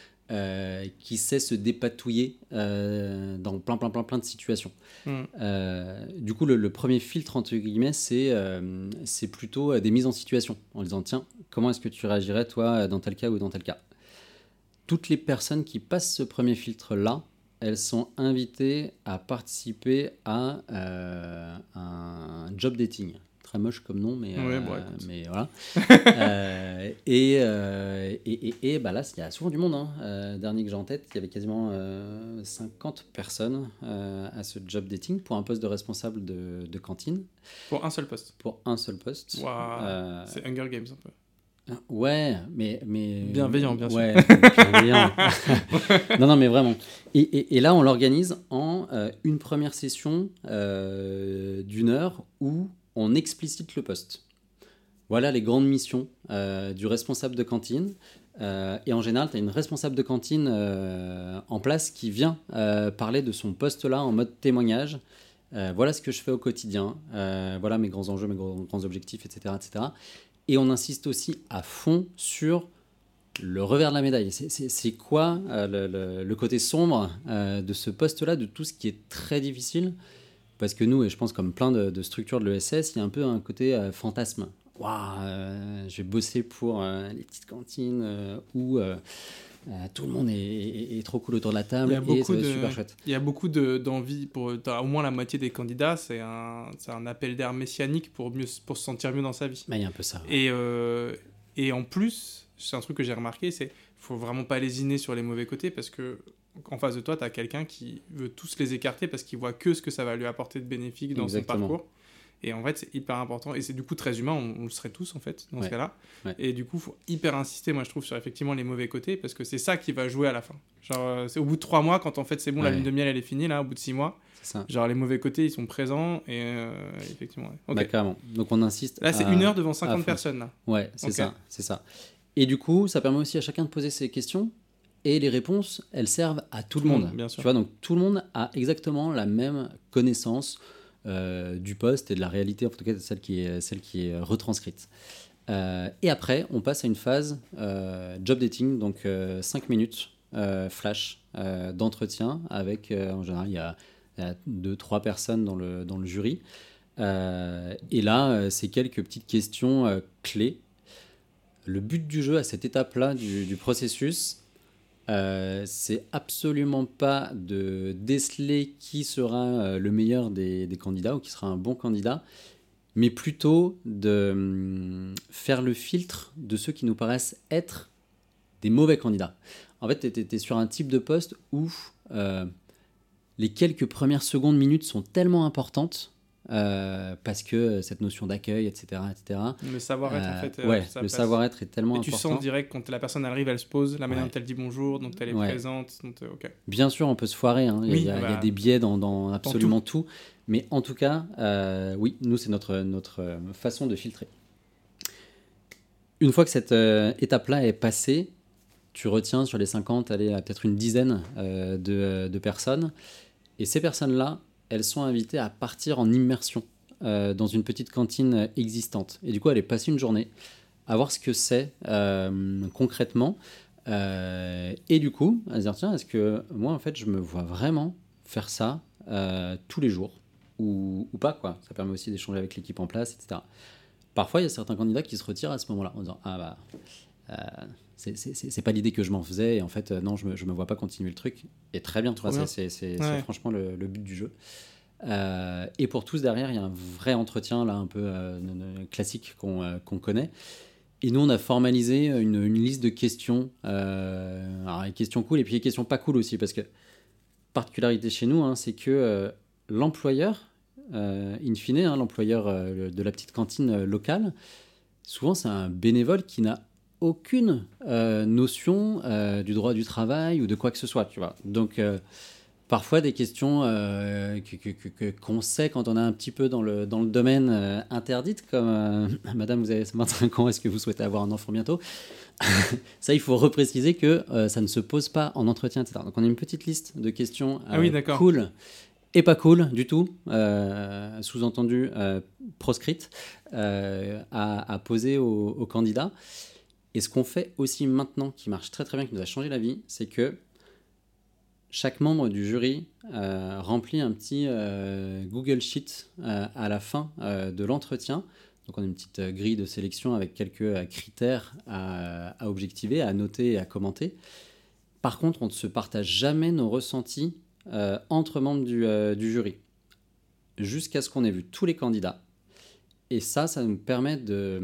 A: qui sait se dépatouiller dans plein, plein, plein, plein de situations.
B: Mm.
A: Euh, du coup, le, le premier filtre, entre guillemets, c'est c'est plutôt des mises en situation, en disant, tiens, comment est-ce que tu réagirais, toi, dans tel cas ou dans tel cas Toutes les personnes qui passent ce premier filtre-là, elles sont invitées à participer à euh, un job dating. Très moche comme nom, mais,
B: Ouais,
A: euh,
B: bon, écoute.
A: mais voilà. <laughs> Euh, et, et, et, et, bah là, il y a souvent du monde. Hein. Euh, dernier que j'ai en tête, il y avait quasiment euh, 50 personnes euh, à ce job dating pour un poste de responsable de, de cantine,
B: Pour un seul poste.
A: pour un seul poste.
B: C'est Hunger Games un peu.
A: Ouais, mais, mais
B: Bienveillant, bien sûr.
A: ouais, <laughs> bienveillant. <laughs> non, non, mais vraiment. Et, et- et là, on l'organise en euh, une première session euh, d'une heure où on explicite le poste. Voilà les grandes missions euh, du responsable de cantine. Et en général, tu as une responsable de cantine en place qui vient parler de son poste-là en mode témoignage. Voilà ce que je fais au quotidien. Voilà mes grands enjeux, mes grands, grands objectifs, etc., etc. Et on insiste aussi à fond sur le revers de la médaille. C'est- quoi euh, le, côté sombre euh, de ce poste-là, de tout ce qui est très difficile? Parce que nous, et je pense comme plein de, structures de l'ESS, il y a un peu un côté euh, fantasme. Waouh, je vais bosser pour les petites cantines où euh, tout le monde est, est- est trop cool autour de la table
B: Il y a
A: et
B: beaucoup
A: ça
B: de-
A: super chouette.
B: Il y a beaucoup de- d'envie pour au moins la moitié des candidats. C'est un, c'est un appel d'air messianique pour, mieux, pour se sentir mieux dans sa vie.
A: Bah, Il y a un peu ça.
B: Et, euh, et en plus, c'est un truc que j'ai remarqué, c'est faut vraiment pas lésiner sur les mauvais côtés parce que en face de toi, tu as quelqu'un qui veut tous les écarter parce qu'il voit que ce que ça va lui apporter de bénéfique dans
A: Exactement.
B: son parcours. Et en fait, c'est hyper important. Et c'est du coup très humain, on, on le serait tous en fait, dans ce cas-là.
A: Ouais.
B: Et du coup, faut hyper insister, moi je trouve, sur effectivement les mauvais côtés parce que c'est ça qui va jouer à la fin. Genre, euh, c'est au bout de trois mois, quand en fait c'est bon, la lune de miel elle est finie, là, au bout de six mois,
A: ça.
B: genre les mauvais côtés ils sont présents et euh, effectivement. ouais. Ok.
A: Bah, carrément. Donc on insiste.
B: Là, c'est
A: à-
B: une heure devant
A: à
B: 50
A: fond.
B: personnes. Là.
A: Ouais, c'est ça, c'est ça. Et du coup, ça permet aussi à chacun de poser ses questions. Et les réponses, elles servent à tout, le monde.
B: bien sûr.
A: Tu vois, donc tout le monde a exactement la même connaissance du poste et de la réalité, en tout cas celle qui est, celle qui est retranscrite. Euh, et après, on passe à une phase euh, job dating, donc 5 minutes euh, flash d'entretien avec, en général, il y, a, deux, trois personnes dans le, dans le jury. et là, c'est quelques petites questions clés. Le but du jeu à cette étape-là du, du processus, euh, c'est absolument pas de déceler qui sera euh, le meilleur des, candidats ou qui sera un bon candidat, mais plutôt de hum, faire le filtre de ceux qui nous paraissent être des mauvais candidats. En fait, tu es, sur un type de poste où euh, les quelques premières secondes, minutes sont tellement importantes euh, parce que cette notion d'accueil, etc., etc.
B: Le savoir-être, en fait.
A: Euh, ouais, le savoir-être est tellement
B: et
A: tu
B: sens direct quand la personne arrive, elle se pose, la manière dont elle dit bonjour, dont elle est présente. Euh,
A: Bien sûr, on peut se foirer. Hein. Il, y a, bah, des biais dans, absolument tout. Mais en tout cas, oui, nous, c'est notre, notre façon de filtrer. Une fois que cette étape-là est passée, tu retiens sur les 50, allez, peut-être une dizaine de, de personnes. Et ces personnes-là, elles sont invitées à partir en immersion euh, dans une petite cantine existante. Et du coup, aller passer une journée à voir ce que c'est euh, concrètement. Euh, et du coup, à se dire, tiens, est-ce que moi, en fait, je me vois vraiment faire ça tous les jours ou, ou, pas quoi Ça permet aussi d'échanger avec l'équipe en place, etc. Parfois, il y a certains candidats qui se retirent à ce moment-là en disant, ah bah c'est pas l'idée que je m'en faisais et en fait non je me, me vois pas continuer le truc et très bien, c'est franchement le, but du jeu. Euh, et pour tous derrière il y a un vrai entretien là un peu euh, classique euh, qu'on connaît. Et nous on a formalisé une, liste de questions alors les questions cool et puis les questions pas cool aussi parce que particularité chez nous hein, c'est que l'employeur in fine hein, l'employeur de la petite cantine locale souvent c'est un bénévole qui n'a aucune euh, notion euh, du droit du travail ou de quoi que ce soit, tu vois. Donc, euh, parfois des questions qu'on sait quand on est un petit peu dans le, dans le domaine interdite, comme <clears throat> Madame, vous avez 25 ans, est-ce que vous souhaitez avoir un enfant bientôt? <laughs> Ça, il faut repréciser que ça ne se pose pas en entretien, etc. Donc, on a une petite liste de questions
B: ah oui,
A: cool et pas cool du tout, sous-entendu proscrite, à, à, poser aux candidats. Et ce qu'on fait aussi maintenant, qui marche très très bien, qui nous a changé la vie, c'est que chaque membre du jury euh, remplit un petit euh, Google Sheet euh, à la fin de l'entretien. Donc on a une petite grille de sélection avec quelques critères à, objectiver, à noter et à commenter. Par contre, on ne se partage jamais nos ressentis entre membres du, du jury. Jusqu'à ce qu'on ait vu tous les candidats et ça, ça nous permet de,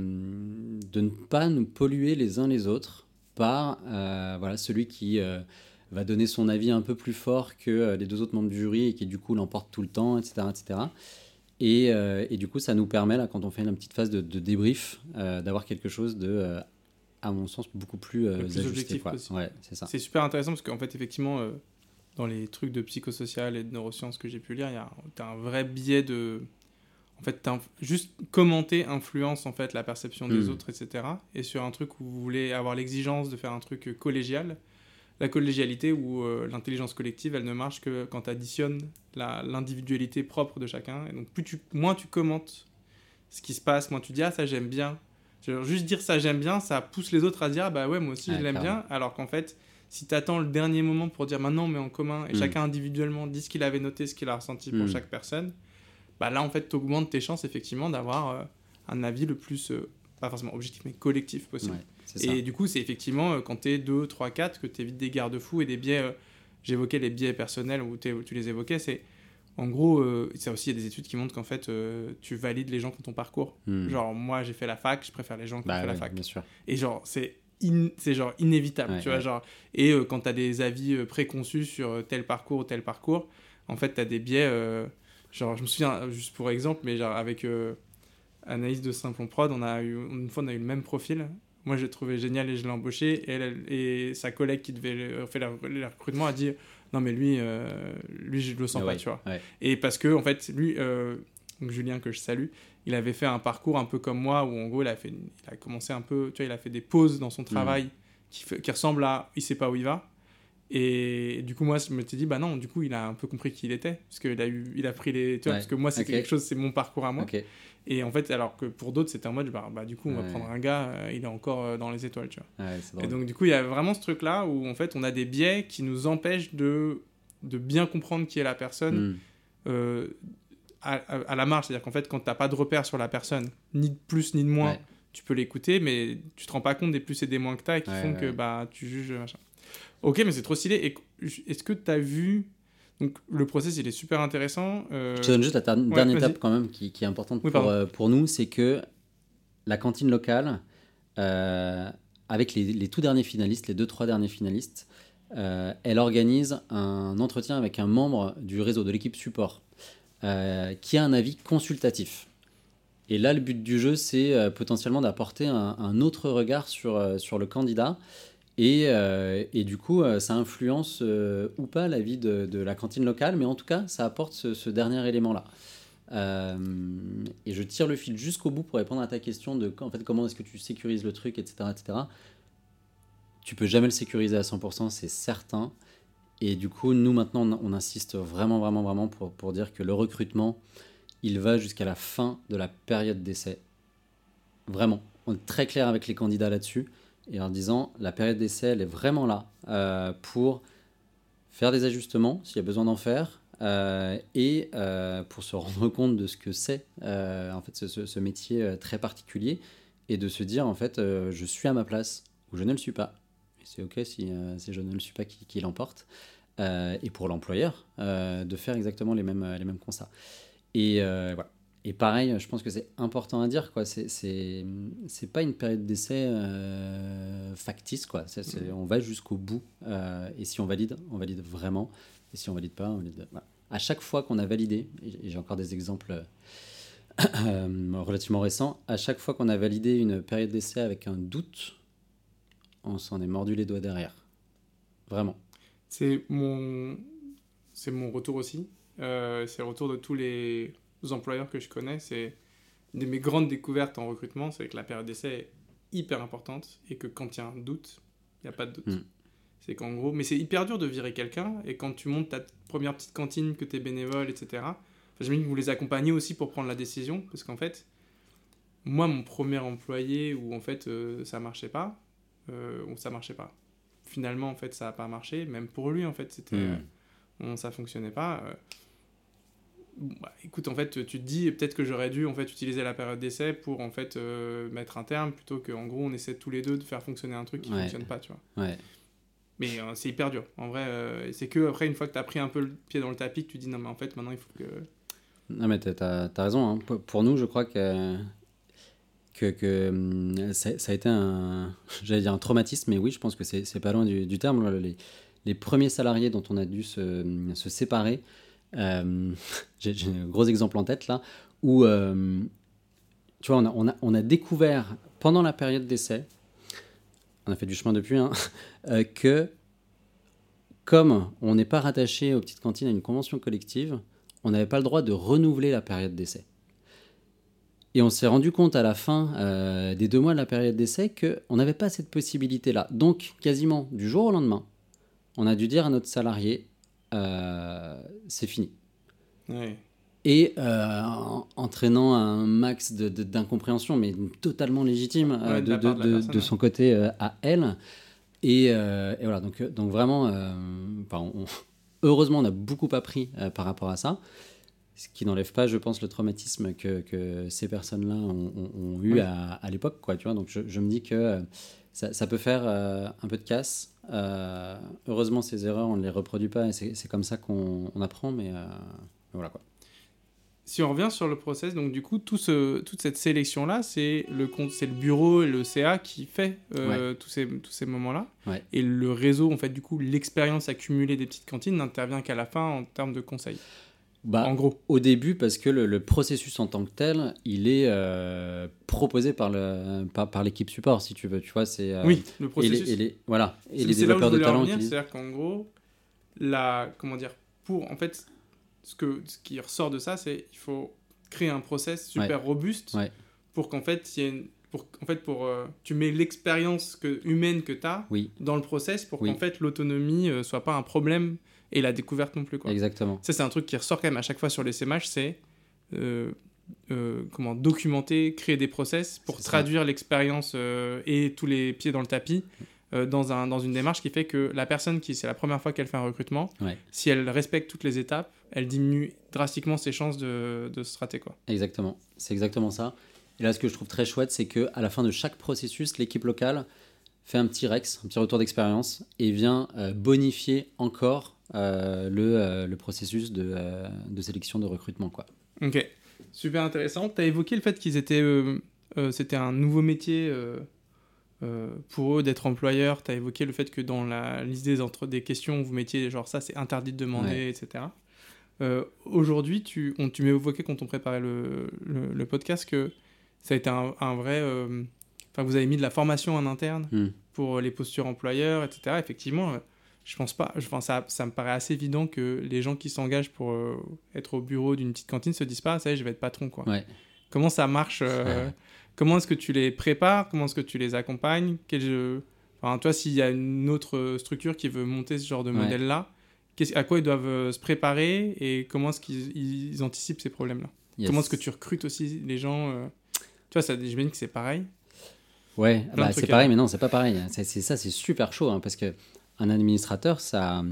A: de ne pas nous polluer les uns les autres par euh, voilà, celui qui euh, va donner son avis un peu plus fort que euh, les deux autres membres du jury et qui du coup l'emporte tout le temps, etc. etc. Et, et, du coup, ça nous permet, là, quand on fait une petite phase de, débrief, d'avoir quelque chose de, à mon sens, beaucoup plus,
B: objectif.
A: Ouais, c'est ça.
B: C'est super intéressant parce qu'en fait, effectivement, dans les trucs de psychosocial et de neurosciences que j'ai pu lire, il y a un vrai biais de en fait, juste commenter influence en fait la perception des hmm. autres, etc. Et sur un truc où vous voulez avoir l'exigence de faire un truc collégial, la collégialité ou euh, l'intelligence collective, elle ne marche que quand tu additionnes l'individualité propre de chacun. Et donc, plus tu, moins tu commentes ce qui se passe, moins tu dis ah ça j'aime bien. juste dire ça j'aime bien, ça pousse les autres à dire ah, bah ouais moi aussi je l'aime bien. Alors qu'en fait, si tu attends le dernier moment pour dire maintenant met en commun et hmm. chacun individuellement dit ce qu'il avait noté, ce qu'il a ressenti pour hmm. chaque personne, bah là en fait tu augmentes tes chances effectivement d'avoir euh, un avis le plus, euh, pas forcément objectif, mais collectif possible. et du coup c'est effectivement euh, quand tu es 2, 3, 4 que tu évites des garde-fous et des biais, j'évoquais les biais personnels où, tu les évoquais, c'est en gros, ça aussi, il y a des études qui montrent qu'en fait, tu valides les gens qui ont ton parcours. Hmm. Genre, moi, j'ai fait la fac, je préfère les gens qui ont bah fait la fac.
A: Bien sûr.
B: Et genre, c'est c'est genre inévitable, tu vois, genre. Et quand tu as des avis préconçus sur tel parcours ou tel parcours, en fait, tu as des biais Genre, je me souviens, juste pour exemple, mais genre avec euh, Anaïs de Simplon Prod, on a eu, une fois on a eu le même profil. Moi, j'ai trouvé génial et je l'ai embauché. Et, elle, et sa collègue qui devait faire le, recrutement a dit Non, mais lui, euh, lui je le sens pas, tu vois. Et parce que, en fait, lui, euh, donc Julien, que je salue, il avait fait un parcours un peu comme moi où, en gros, il a, fait, il a commencé un peu, tu vois, il a fait des pauses dans son mmh. travail qui, qui ressemblent à il sait pas où il va. Et du coup, moi, je me suis dit, bah non, du coup, il a un peu compris qui il était. Parce qu'il a, eu, il a pris les. Tu vois,
A: Ouais.
B: parce que moi, c'est quelque chose, c'est mon parcours à moi. Et en fait, alors que pour d'autres, c'était en mode, bah, bah, du coup, on va prendre un gars, euh, il est encore euh, dans les étoiles, tu vois.
A: Ouais,
B: Et donc, du coup, il y a vraiment ce truc-là où, en fait, on a des biais qui nous empêchent de, de bien comprendre qui est la personne
A: Hmm.
B: euh, à, à- à la marge. C'est-à-dire qu'en fait, quand tu n'as pas de repère sur la personne, ni de plus ni de moins, tu peux l'écouter, mais tu te rends pas compte des plus et des moins que tu as qui font que bah, tu juges. Machin. Ok, mais c'est trop stylé. Est-ce que tu as vu. Donc, le process, il est super intéressant. euh,
A: Je te donne juste la dernière étape quand même qui, qui est importante
B: Oui,
A: pour, euh, pour nous, c'est que la cantine locale, euh, avec les, les tout derniers finalistes, les deux, trois derniers finalistes, elle organise un entretien avec un membre du réseau de l'équipe support qui a un avis consultatif. Et là, le but du jeu, c'est potentiellement d'apporter un, un autre regard sur, sur le candidat. Et, euh, et du coup, euh, ça influence euh, ou pas la vie de, la cantine locale, mais en tout cas, ça apporte ce, dernier élément-là. Et je tire le fil jusqu'au bout pour répondre à ta question de en fait, comment est-ce que tu sécurises le truc, etc. etc. Tu peux jamais le sécuriser à 100%, c'est certain. Et du coup, nous maintenant, on, on insiste vraiment, vraiment, vraiment pour, pour dire que le recrutement, il va jusqu'à la fin de la période d'essai. Vraiment. On est très clair avec les candidats là-dessus. Et en disant, la période d'essai, elle est vraiment là euh, pour faire des ajustements, s'il y a besoin d'en faire, euh, et euh, pour se rendre compte de ce que c'est, en fait, ce, métier très particulier, et de se dire, en fait, je suis à ma place, ou je ne le suis pas. Et c'est OK si, si je ne le suis pas qui, qui l'emporte. Et pour l'employeur, de faire exactement les mêmes, les mêmes constats. Et voilà. Et pareil, je pense que c'est important à dire, quoi. C'est, pas une période d'essai euh, factice, quoi. C'est- on va jusqu'au bout. euh, et si on valide, on valide vraiment. Et si on valide pas, on valide. Voilà. À chaque fois qu'on a validé, et j'ai encore des exemples euh, <coughs> relativement récents, à chaque fois qu'on a validé une période d'essai avec un doute, on s'en est mordu les doigts derrière. Vraiment.
B: C'est mon, c'est mon retour aussi. Euh, c'est le retour de tous les employeurs que je connais. C'est une de mes grandes découvertes en recrutement, c'est que la période d'essai est hyper importante et que quand il y a un doute, il n'y a pas de doute.
A: Mm.
B: C'est qu'en gros, mais c'est hyper dur de virer quelqu'un et quand tu montes ta première petite cantine, que tu es bénévole, etc. Enfin, J'imagine que vous les accompagnez aussi pour prendre la décision parce qu'en fait, moi, mon premier employé où en fait euh, ça marchait pas, euh, ça marchait pas. Finalement, en fait, ça n'a pas marché. Même pour lui, en fait, c'était,
A: Mm.
B: euh, on- ça fonctionnait pas. Bah, écoute, en fait, tu te dis peut-être que j'aurais dû en fait utiliser la période d'essai pour en fait euh, mettre un terme plutôt qu'en gros on essaie tous les deux de faire fonctionner un truc qui
A: Ouais.
B: fonctionne pas, tu vois.
A: Ouais.
B: Mais euh, c'est hyper dur. En vrai, euh, c'est que après une fois que tu as pris un peu le pied dans le tapis, que tu dis non mais en fait maintenant il faut que
A: Non, mais t'as as, raison. hein. Pour- nous, je crois que, que, que, hum, ça, ça a été un, <laughs> j'allais dire un traumatisme, mais oui, je pense que c'est c'est pas loin du, du terme. Les, les premiers salariés dont on a dû se, se séparer, euh, <laughs> j'ai un gros exemple en tête là, où euh, tu vois, on a, on, a, découvert pendant la période d'essai, on a fait du chemin depuis, hein, <laughs> euh, que comme on n'est pas rattaché aux petites cantines à une convention collective, on n'avait pas le droit de renouveler la période d'essai. Et on s'est rendu compte à la fin des deux mois de la période d'essai qu'on n'avait pas cette possibilité-là. Donc, quasiment du jour au lendemain, on a dû dire à notre salarié, c'est fini. Et euh, en- entraînant un max de- de- d'incompréhension, mais totalement légitime euh,
B: Ouais, de
A: de,
B: de
A: de-
B: personne,
A: de son côté euh, à elle. Et, euh, et voilà, donc, donc vraiment, euh, enfin, on- <laughs> heureusement, on a beaucoup appris euh, par rapport à ça. Ce qui n'enlève pas, je pense, le traumatisme que, que ces personnes-là ont, ont- ont eu
B: Oui.
A: à, à l'époque. Quoi, tu vois donc je, je me dis que euh, ça, ça peut faire euh, un peu de casse. Euh, heureusement, ces erreurs, on ne les reproduit pas et c'est comme ça qu'on on apprend. Mais euh, voilà quoi.
B: Si on revient sur le process, donc du coup, tout ce, toute cette sélection-là, c'est le, le bureau et le CA qui fait euh, tous ces, tous ces moments-là.
A: Ouais.
B: Et le réseau, en fait, du coup, l'expérience accumulée des petites cantines n'intervient qu'à la fin en termes de conseils.
A: Bah,
B: en gros.
A: Au début, parce que le, le processus en tant que tel, il est euh, proposé par le par, par l'équipe support, si tu veux. Tu vois, c'est euh,
B: oui, le
A: et
B: processus.
A: les, et les- voilà et les
B: c'est là où je
A: développeurs de talent qui
B: c'est-à-dire qu'en gros, la, comment dire, pour, en fait, ce, que, ce qui ressort de ça, c'est il faut créer un process super robuste
A: Ouais.
B: pour qu'en fait, il y ait une- pour, en fait, pour, euh, tu mets l'expérience que, humaine que tu as
A: Oui,
B: dans le process pour
A: Oui.
B: qu'en fait l'autonomie euh, soit pas un problème et la découverte non plus. Quoi.
A: exactement.
B: Ça, c'est un truc qui ressort quand même à chaque fois sur les SMH, c'est euh, euh, comment documenter, créer des process pour traduire l'expérience euh, et tous les pieds dans le tapis dans, un, dans une démarche qui fait que la personne qui c'est la première fois qu'elle fait un recrutement,
A: Ouais.
B: si elle respecte toutes les étapes, elle diminue drastiquement ses chances de, de se rater. Quoi.
A: Exactement, c'est exactement ça. Et là, ce que je trouve très chouette, c'est que à la fin de chaque processus, l'équipe locale fait un petit rex, un petit retour d'expérience, et vient bonifier encore le, euh, le processus de, euh, de sélection de recrutement. Quoi.
B: Ok, super intéressant. Tu as évoqué le fait qu'ils étaient. euh, euh, C'était un nouveau métier euh, euh, pour eux d'être employeur. Tu as évoqué le fait que dans la liste des, entre, des questions, vous mettiez genre ça, c'est interdit de demander,
A: Ouais.
B: etc. Euh, Aujourd'hui, tu, on- tu m'as évoqué quand on préparait le, le, le podcast que ça a été un, un vrai. euh, Enfin, vous avez mis de la formation en interne
A: Hmm.
B: pour les postures employeurs, etc. Effectivement, euh, je pense pas. Enfin, ça, ça me paraît assez évident que les gens qui s'engagent pour euh, être au bureau d'une petite cantine se disent pas, ça y est, je vais être patron, quoi.
A: Ouais.
B: Comment ça marche euh, Comment est-ce que tu les prépares Comment est-ce que tu les accompagnes Quel enfin, Toi, s'il y a une autre structure qui veut monter ce genre de
A: Ouais.
B: modèle-là, à quoi ils doivent euh, se préparer et comment est-ce qu'ils ils anticipent ces problèmes-là?
A: Yes.
B: Comment est-ce que tu recrutes aussi les gens euh, Tu vois, ça, j'imagine que c'est pareil.
A: Ouais, bah, c'est pareil, mais non, c'est pas pareil. C'est c'est ça, c'est super chaud, hein, parce que un administrateur, ça,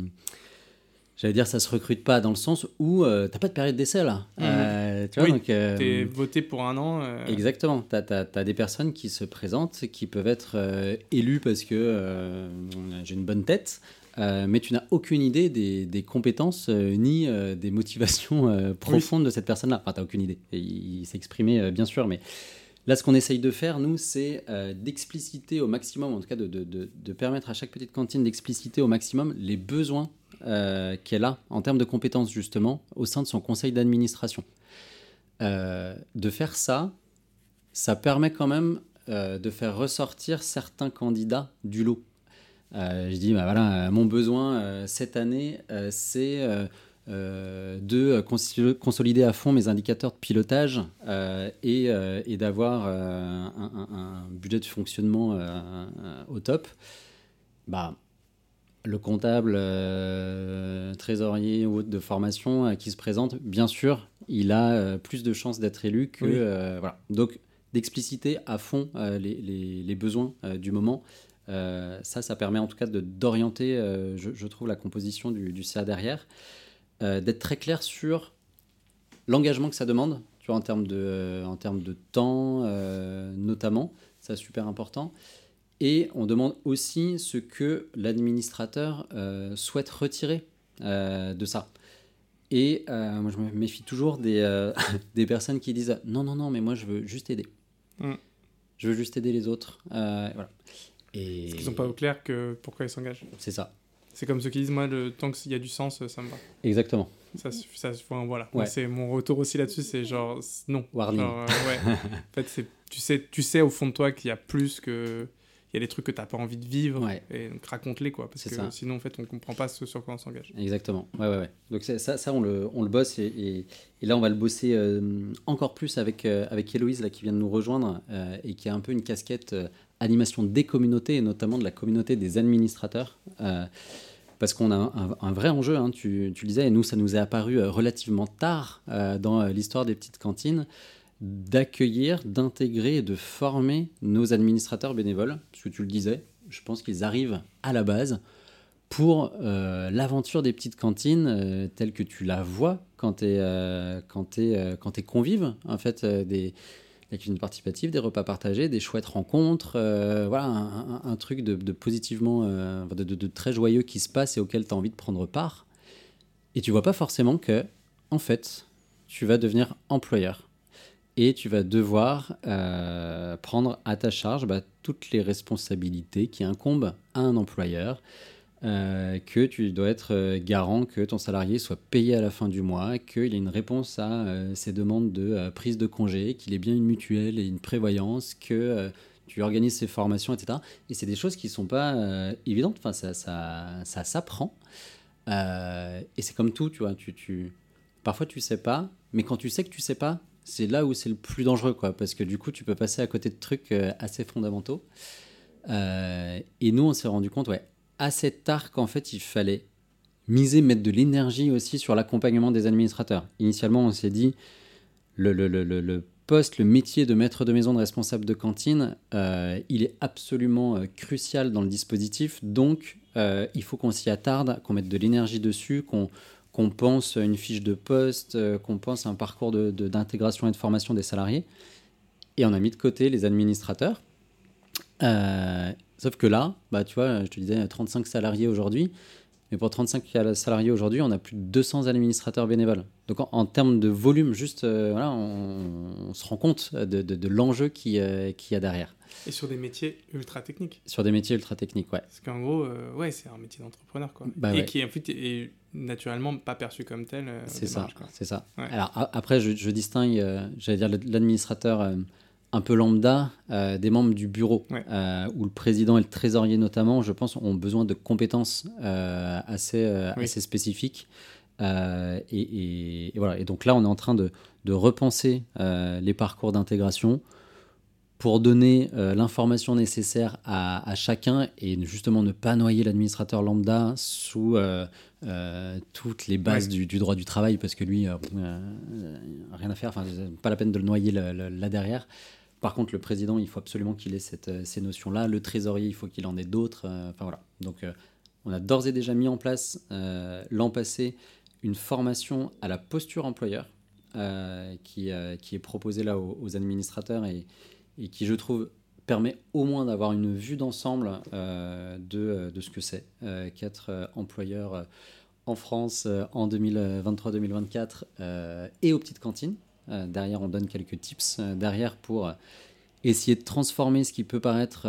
A: j'allais dire, ça se recrute pas dans le sens où euh, t'as pas de période d'essai là.
B: Mhm.
A: Euh, tu vois,
B: Oui,
A: donc, euh,
B: T'es voté pour un an. euh,
A: Exactement. Tu as, des personnes qui se présentent, qui peuvent être élues parce que j'ai une bonne tête, mais tu n'as aucune idée des, des compétences ni des motivations profondes de cette personne-là. Enfin, tu n'as aucune idée. Il il s'est exprimé, bien sûr, mais là, ce qu'on essaye de faire, nous, c'est euh, d'expliciter au maximum, en tout cas de, permettre à chaque petite cantine d'expliciter au maximum les besoins euh, qu'elle a en termes de compétences, justement, au sein de son conseil d'administration. Euh, de faire ça, ça permet quand même euh, de faire ressortir certains candidats du lot. Je dis, bah voilà, mon besoin cette année, c'est euh, de consolider à fond mes indicateurs de pilotage euh, et, euh, et d'avoir un, budget de fonctionnement au top. Bah, le comptable, trésorier ou autre de formation qui se présente, bien sûr, il a plus de chances d'être élu que.
B: Oui.
A: voilà. Donc, d'expliciter à fond les, les- les besoins du moment, ça, ça permet en tout cas d'orienter, je, je trouve, la composition du, du CA derrière, euh, d'être très clair sur l'engagement que ça demande, tu vois, en termes de, euh, en termes de temps, euh, notamment, ça c'est super important. Et on demande aussi ce que l'administrateur euh, souhaite retirer euh, de ça. Et euh, moi, je me méfie toujours des, euh, <laughs> des personnes qui disent non, non, non, mais moi, je veux juste aider.
B: Mm.
A: Je veux juste aider les autres. Euh, voilà. Et
B: Parce qu'ils sont pas au clair que pourquoi ils s'engagent.
A: c'est ça.
B: C'est comme ceux qui disent, moi, le tant qu'il y a du sens, ça me va.
A: Exactement.
B: Ça, ça, voilà.
A: Ouais.
B: c'est mon retour aussi là-dessus, c'est genre non.
A: Warning.
B: Genre, euh, ouais. <laughs> en fait, c'est tu sais, tu sais au fond de toi qu'il y a plus que il y a des trucs que t'as pas envie de vivre.
A: Ouais.
B: Et donc raconte-les quoi, parce que
A: ça.
B: sinon en fait on comprend pas ce sur quoi on s'engage.
A: Exactement. Ouais, ouais, ouais. Donc ça, ça on, le, on le bosse et, et- et là on va le bosser euh, encore plus avec, euh, avec Héloïse là, qui vient de nous rejoindre et qui a un peu une casquette animation des communautés et notamment de la communauté des administrateurs. euh, parce qu'on a un, vrai enjeu, hein, tu, le disais, et nous ça nous est apparu euh, relativement tard euh, dans l'histoire des petites cantines, d'accueillir, d'intégrer et de former nos administrateurs bénévoles. Parce que tu le disais, je pense qu'ils arrivent à la base pour l'aventure des petites cantines telle que tu la vois quand tu es, euh, t'es convive en fait des la cuisine participative, des repas partagés, des chouettes rencontres, euh, voilà un, truc de, positivement, euh, de très joyeux qui se passe et auquel tu as envie de prendre part. Et tu vois pas forcément que, en fait, tu vas devenir employeur et tu vas devoir euh, prendre à ta charge bah, toutes les responsabilités qui incombent à un employeur, euh, que tu dois être euh, garant que ton salarié soit payé à la fin du mois, qu'il ait une réponse à euh, ses demandes de prise de congé, qu'il ait bien une mutuelle et une prévoyance, que tu organises ses formations, etc. Et c'est des choses qui ne sont pas évidentes, enfin, ça, ça, ça s'apprend. Et c'est comme tout, tu vois, tu, tu... parfois tu sais pas, mais quand tu sais que tu sais pas, c'est là où c'est le plus dangereux, quoi, parce que du coup, tu peux passer à côté de trucs assez fondamentaux. Et nous, on s'est rendu compte, ouais, assez tard qu'en fait, il fallait miser, mettre de l'énergie aussi sur l'accompagnement des administrateurs. Initialement, on s'est dit, le, le, le, le, poste, le métier de maître de maison, de responsable de cantine, euh, il est absolument crucial dans le dispositif. Donc, il faut qu'on s'y attarde, qu'on mette de l'énergie dessus, qu'on qu'on pense une fiche de poste, euh, qu'on pense un parcours d'intégration de, et de formation des salariés. Et on a mis de côté les administrateurs. Euh, sauf que là, bah, tu vois, je te disais 35 salariés aujourd'hui. Mais pour 35 salariés aujourd'hui, on a plus de 200 administrateurs bénévoles. Donc en, termes de volume, juste, euh, voilà, on, se rend compte de, de, l'enjeu qu'il y a derrière.
B: Et sur des métiers ultra techniques.
A: Sur des métiers ultra techniques, ouais.
B: Parce qu'en gros, ouais, c'est un métier d'entrepreneur, quoi. Bah et qui en fait est naturellement pas perçu comme tel. Euh,
A: c'est ça, c'est ça. Alors après, je, distingue, euh, j'allais dire l'administrateur euh, un peu lambda des membres du bureau, où le président et le trésorier notamment, je pense, ont besoin de compétences assez, assez spécifiques. Et, voilà. Et donc là, on est en train de, de repenser les parcours d'intégration pour donner euh, l'information nécessaire à, chacun et justement ne pas noyer l'administrateur lambda sous euh, euh, toutes les bases du, droit du travail parce que lui, rien à faire, enfin, pas la peine de le noyer là derrière. Par contre, le président, il faut absolument qu'il ait cette, ces notions-là. Le trésorier, il faut qu'il en ait d'autres. Enfin voilà. Donc, on a d'ores et déjà mis en place l'an passé une formation à la posture employeur qui, qui, est proposée là aux, administrateurs et, qui, je trouve, permet au moins d'avoir une vue d'ensemble euh, de, euh, de, ce que c'est euh, qu'être employeur en France en 2023-2024 et aux petites cantines. Derrière, on donne quelques tips. Derrière pour essayer de transformer ce qui peut paraître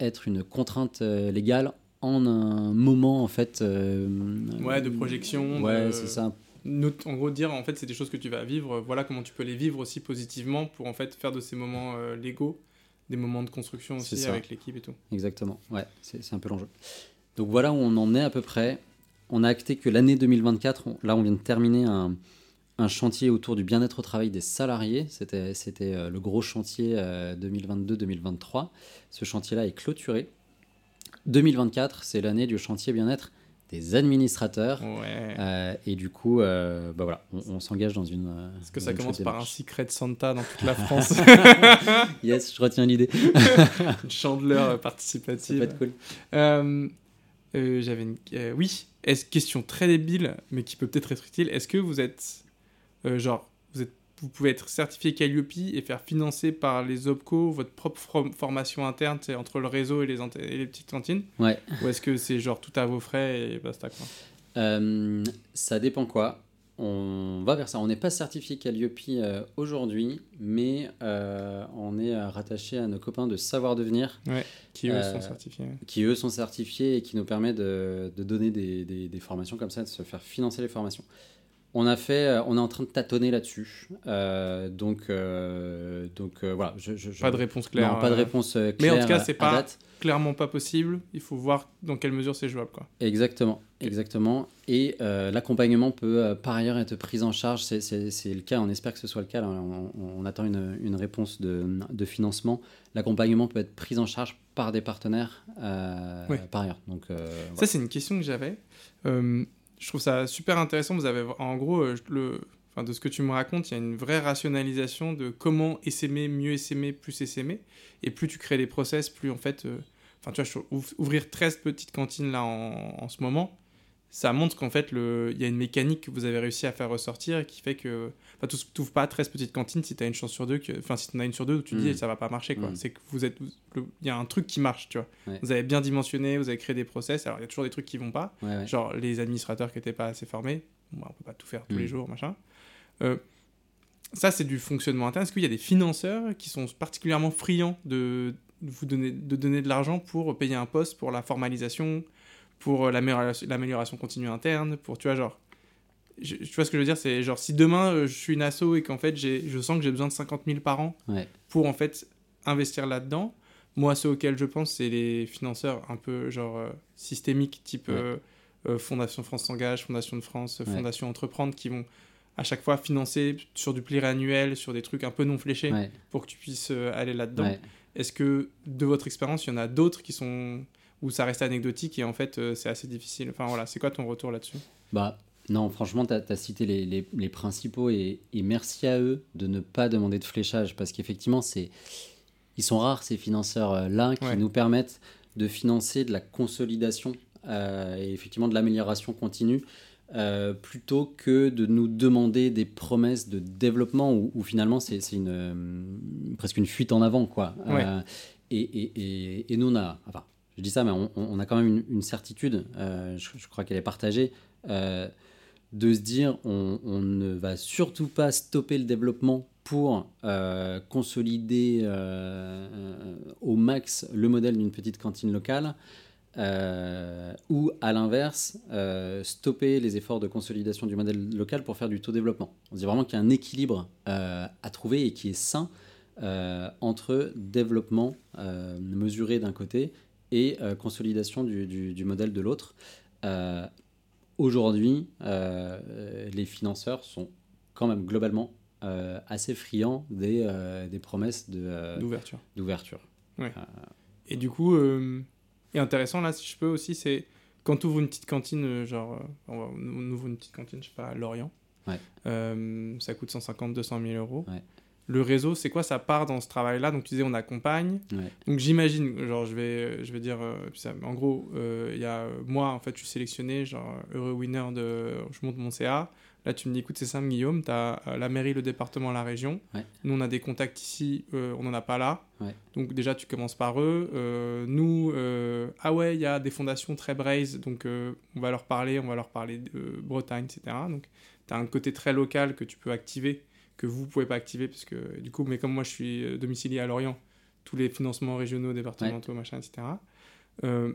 A: être une contrainte légale en un moment en fait.
B: ouais, de projection.
A: Ouais, c'est ça.
B: en gros dire en fait c'est des choses que tu vas vivre. Voilà comment tu peux les vivre aussi positivement pour en fait faire de ces moments euh, légaux des moments de construction aussi avec l'équipe et tout.
A: Exactement. Ouais c'est un peu l'enjeu. Donc voilà où on en est à peu près. On a acté que l'année 2024 là on vient de terminer un, un chantier autour du bien-être au travail des salariés c'était c'était euh, le gros chantier 2022-2023 euh, ce chantier là est clôturé 2024 c'est l'année du chantier bien-être des administrateurs. Euh, et du coup, euh, bah voilà, on, s'engage dans une.
B: Euh, Est-ce que ça commence par un secret Santa dans toute la <laughs> France
A: Yes, je retiens l'idée. <laughs>
B: une chandeleur participative.
A: Ça peut être
B: cool. J'avais une. oui, est question très débile, mais qui peut peut-être être utile. Est-ce que vous êtes. Genre, vous êtes vous pouvez être certifié Calliope et faire financer par les OPCO votre propre formation interne entre le réseau et les, les petites cantines
A: Ouais.
B: Ou est-ce que c'est genre tout à vos frais et basta quoi
A: euh, Ça dépend quoi. On va vers ça. On n'est pas certifié Calliope euh, aujourd'hui, mais euh, on est rattaché à nos copains de Savoir Devenir.
B: Ouais, qui eux sont certifiés.
A: Qui eux sont certifiés et qui nous permet de, de donner des, des, des, formations comme ça, de se faire financer les formations. On a fait, euh, on est en train de tâtonner là-dessus. Euh, donc, euh, donc voilà. Je,
B: pas de réponse claire.
A: Non, pas de réponse claire.
B: Mais en tout cas, c'est pas clairement pas possible. Il faut voir dans quelle mesure c'est jouable, quoi.
A: Exactement, exactement. Et l'accompagnement peut par ailleurs être pris en charge. C'est le cas. On espère que ce soit le cas. on, attend une, une réponse de, de financement. L'accompagnement peut être pris en charge par des partenaires par ailleurs. Donc,
B: ça, c'est une question que j'avais je trouve ça super intéressant. Vous avez, en gros, euh, le, enfin, de ce que tu me racontes, il y a une vraie rationalisation de comment essaimer, mieux essaimer, plus essaimer. Et plus tu crées des process, plus en fait. Euh, enfin, tu vois, ouvrir 13 petites cantines là en, en ce moment, ça montre qu'en fait, il y a une mécanique que vous avez réussi à faire ressortir qui fait que. Enfin, tu n'ouvres pas 13 petites cantines si tu as une chance sur deux. Que, enfin, si tu en as une sur deux, tu te dis mm. ça va pas marcher. quoi. Mm. C'est que vous êtes. Il y a un truc qui marche, tu vois. Vous avez bien dimensionné, vous avez créé des process. Alors, il y a toujours des trucs qui vont pas. Genre, les administrateurs qui n'étaient pas assez formés. Bon, on peut pas tout faire tous les mm. jours, machin. Euh, ça, c'est du fonctionnement interne. Est-ce qu'il y a des financeurs qui sont particulièrement friands de vous donner de, donner de l'argent pour payer un poste pour la formalisation pour euh, l'amélioration continue interne, pour, tu vois, genre, tu vois ce que je veux dire, c'est genre, si demain euh, je suis une asso et qu'en fait, je sens que j'ai besoin de 50 000 par an pour, en fait, investir là-dedans, moi, ceux auxquels je pense, c'est les financeurs un peu, genre, euh, systémiques, type Fondation France s'engage, Fondation de France, Fondation Entreprendre, qui vont à chaque fois financer sur du pluriannuel, sur des trucs un peu non fléchés, pour que tu puisses aller là-dedans. Est-ce que de votre expérience, il y en a d'autres qui sont où ça reste anecdotique et en fait euh, c'est assez difficile Enfin voilà, c'est quoi ton retour là-dessus?
A: Bah, non, franchement, tu as, cité les, les- les principaux et, et merci à eux de ne pas demander de fléchage parce qu'effectivement, c'est, ils sont rares ces financeurs-là qui
B: Ouais.
A: nous permettent de financer de la consolidation euh, et effectivement de l'amélioration continue euh, plutôt que de nous demander des promesses de développement où, où finalement c'est, une, euh, presque une fuite en avant. Quoi.
B: Ouais.
A: Euh, et, et, et, et nous, on a, enfin, je dis ça, mais on, a quand même une, certitude, euh, je, crois qu'elle est partagée, euh, de se dire on, ne va surtout pas stopper le développement pour euh, consolider au max le modèle d'une petite cantine locale. ou à l'inverse, stopper les efforts de consolidation du modèle local pour faire du taux développement. On dit vraiment qu'il y a un équilibre à trouver et qui est sain entre développement mesuré d'un côté et euh, consolidation du, du- du modèle de l'autre. Euh, Aujourd'hui, euh, les financeurs sont quand même globalement euh, assez friands des, euh, des promesses de, euh,
B: d'ouverture
A: d'ouverture.
B: Et du coup, et intéressant là, si je peux aussi, c'est quand tu ouvres une petite cantine, genre, on, ouvre une petite cantine, je sais pas, à Lorient,
A: Ouais.
B: ça coûte 150, 200 000 euros.
A: Ouais.
B: Le réseau, c'est quoi Ça part dans ce travail-là? Donc tu disais, on accompagne.
A: Ouais.
B: Donc j'imagine, genre, je vais, je vais dire, euh, en gros, euh, il y a euh, moi, en fait, je suis sélectionné, genre, heureux winner de, je monte mon CA. Là, tu me dis, écoute, c'est simple, Guillaume, tu as la mairie, le département, la région.
A: Ouais.
B: Nous, on a des contacts ici, euh, on n'en a pas là.
A: Ouais.
B: Donc déjà, tu commences par eux. Euh, nous, ah ouais, il y a des fondations très braise, donc on va leur parler, on va leur parler de Bretagne, etc. Donc tu as un côté très local que tu peux activer, que vous pouvez pas activer, parce que du coup, mais comme moi, je suis euh, domicilié à Lorient, tous les financements régionaux, départementaux, machin, etc. Euh,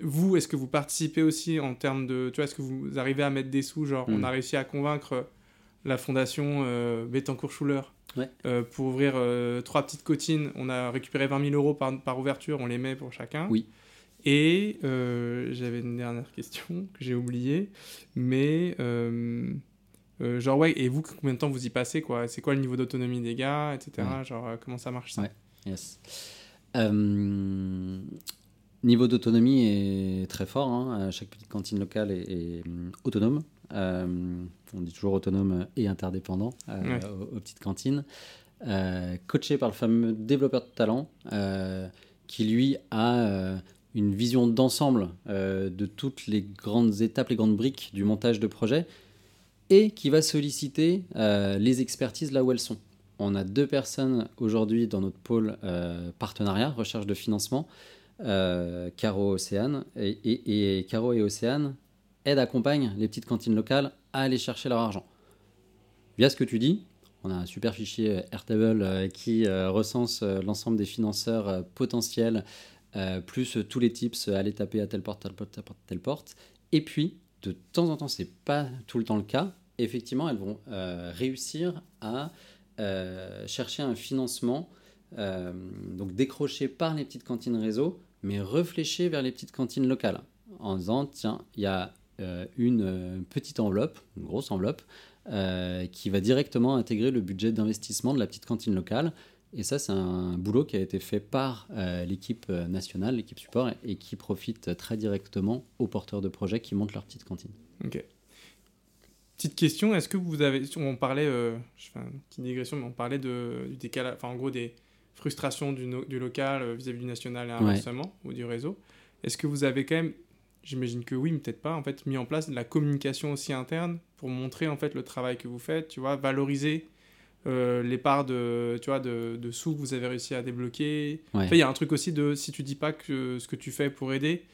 B: vous, est-ce que vous participez aussi en termes de, tu vois, est-ce que vous arrivez à mettre des sous, genre, on
A: Mm.
B: a réussi à convaincre la fondation euh, Bettencourt-Schuller
A: Ouais.
B: euh, pour ouvrir euh, trois petites cotines. On a récupéré 20 000 euros par, par ouverture, on les met pour chacun.
A: Oui.
B: Et euh, j'avais une dernière question que j'ai oubliée, mais euh, genre ouais, et vous, combien de temps vous y passez quoi? C'est quoi le niveau d'autonomie des gars, etc.
A: Ouais.
B: Genre euh, comment ça marche ça?
A: Ouais. Yes. Euh, niveau d'autonomie est très fort. hein. Chaque petite cantine locale est, est, autonome. On dit toujours autonome et interdépendant
B: Ouais.
A: aux, aux petites cantines. Coaché par le fameux développeur de talent qui lui a une vision d'ensemble de toutes les grandes étapes, les grandes briques du montage de projet et qui va solliciter euh, les expertises là où elles sont. On a deux personnes aujourd'hui dans notre pôle euh, partenariat, recherche de financement, euh, Caro Océane. Et, et- et Caro et Océane aident, accompagnent les petites cantines locales à aller chercher leur argent. Via ce que tu dis, on a un super fichier euh, Airtable euh, qui euh, recense l'ensemble des financeurs potentiels, plus tous les tips, aller taper à telle porte, telle porte, telle porte, telle porte. Et puis, de temps en temps, c'est pas tout le temps le cas, effectivement, elles vont euh, réussir à euh, chercher un financement, euh, donc décroché par les petites cantines réseau, mais réfléchi vers les petites cantines locales, en disant, tiens, il y a une petite enveloppe, une grosse enveloppe, qui va directement intégrer le budget d'investissement de la petite cantine locale. Et ça, c'est un boulot qui a été fait par euh, l'équipe euh, nationale, l'équipe support, et, et qui profite très directement aux porteurs de projets qui montent leur petite cantine.
B: Ok. Petite question, est-ce que vous avez, on parlait, euh, je fais une petite digression, mais on parlait de, du décalage, enfin en gros des frustrations du, no- du local euh, vis-à-vis du national et inversement, ou du réseau. Est-ce que vous avez quand même, j'imagine que oui, mais peut-être pas, en fait, mis en place de la communication aussi interne pour montrer en fait le travail que vous faites, tu vois, valoriser euh, les parts de, tu vois, de, de sous que vous avez réussi à débloquer.
A: Ouais.
B: Enfin, il y a un truc aussi de si tu dis pas que ce que tu fais pour aider,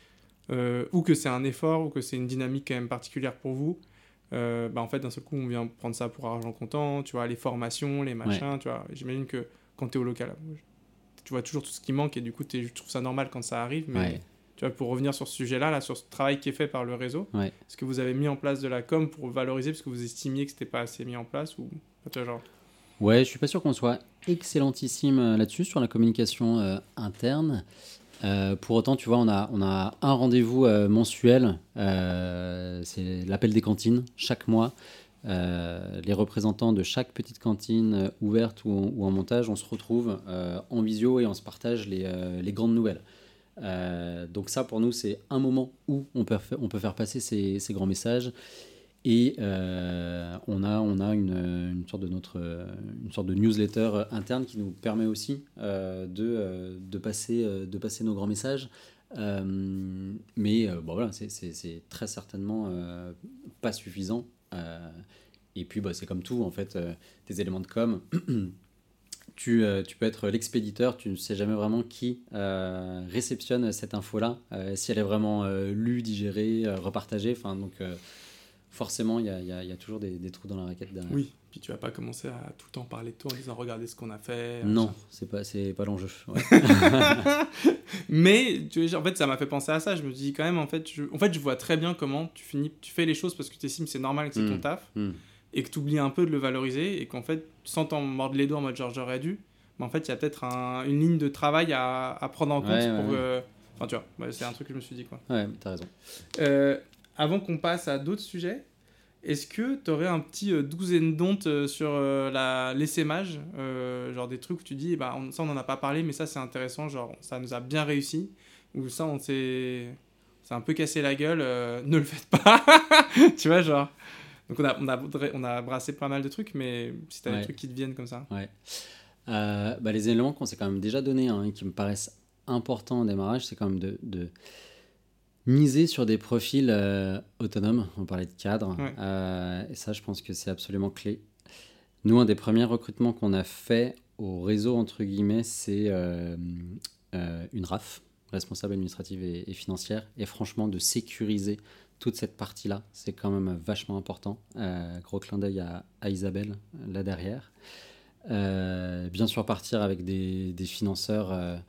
B: euh, ou que c'est un effort, ou que c'est une dynamique quand même particulière pour vous, euh, bah en fait, d'un seul coup, on vient prendre ça pour argent comptant, tu vois, les formations, les machins, tu vois. J'imagine que quand tu es au local, tu vois toujours tout ce qui manque et du coup, je trouve ça normal quand ça arrive, mais
A: Ouais.
B: tu vois, pour revenir sur ce sujet-là, là, sur ce travail qui est fait par le réseau, est-ce que vous avez mis en place de la com pour valoriser parce que vous estimiez que c'était pas assez mis en place ou tu vois, genre
A: Ouais, je suis pas sûr qu'on soit excellentissime euh, là-dessus sur la communication euh, interne. Euh, pour autant, tu vois, on a, on a un rendez-vous mensuel, c'est l'appel des cantines chaque mois, les représentants de chaque petite cantine ouverte ou en, ou en, montage, on se retrouve en visio et on se partage les, les grandes nouvelles. donc ça, pour nous, c'est un moment où on peut, on peut faire passer ces, ces grands messages. Et euh, on a, on a une, une, sorte de notre, une sorte de newsletter interne qui nous permet aussi euh, de, de, passer, de passer nos grands messages. Euh, mais bon, voilà, c'est très certainement pas suffisant. et puis, bah, c'est comme tout, en fait, des éléments de com. <clears throat> tu, tu, peux être l'expéditeur, tu ne sais jamais vraiment qui réceptionne cette info-là, si elle est vraiment lue, digérée, repartagée. Enfin, donc forcément, il y a, y a, toujours des, des, trous dans la raquette derrière.
B: Oui, puis tu vas pas commencer à tout le temps parler de toi en disant regardez ce qu'on a fait.
A: Non, c'est pas, c'est pas l'enjeu. <laughs>
B: Mais tu en fait, ça m'a fait penser à ça. Je me dis quand même, en fait, je, en fait, je vois très bien comment tu finis, tu fais les choses parce que tu estimes que c'est normal que c'est ton mm. taf mm. et que tu oublies un peu de le valoriser et qu'en fait, sans t'en mordre les doigts en mode genre j'aurais dû, mais en fait, il y a peut-être un, une ligne de travail à, à prendre en compte pour. Euh, enfin, tu vois, c'est un truc que je me suis dit quoi.
A: Ouais, t'as raison.
B: Euh, avant qu'on passe à d'autres sujets, est-ce que tu aurais un petit euh, douzaine d'ontes euh, sur euh, la l'essaimage Genre des trucs où tu dis, bah, ça on n'en a pas parlé, mais ça c'est intéressant, genre ça nous a bien réussi. Ou ça on s'est un peu cassé la gueule, ne le faites pas. <laughs> tu vois, genre. Donc on a, on, a, on a brassé pas mal de trucs, mais si tu as des trucs qui te viennent comme ça.
A: Ouais. bah, les éléments qu'on s'est quand même déjà donnés hein, et qui me paraissent importants au démarrage, c'est quand même de, de miser sur des profils euh, autonomes. On parlait de cadre. Euh, et ça, je pense que c'est absolument clé. Nous, un des premiers recrutements qu'on a fait au réseau, entre guillemets, c'est euh, une RAF, responsable administrative et, financière. Et franchement, de sécuriser toute cette partie-là, c'est quand même vachement important. gros clin d'œil à, Isabelle, là derrière. bien sûr, partir avec des, des financeurs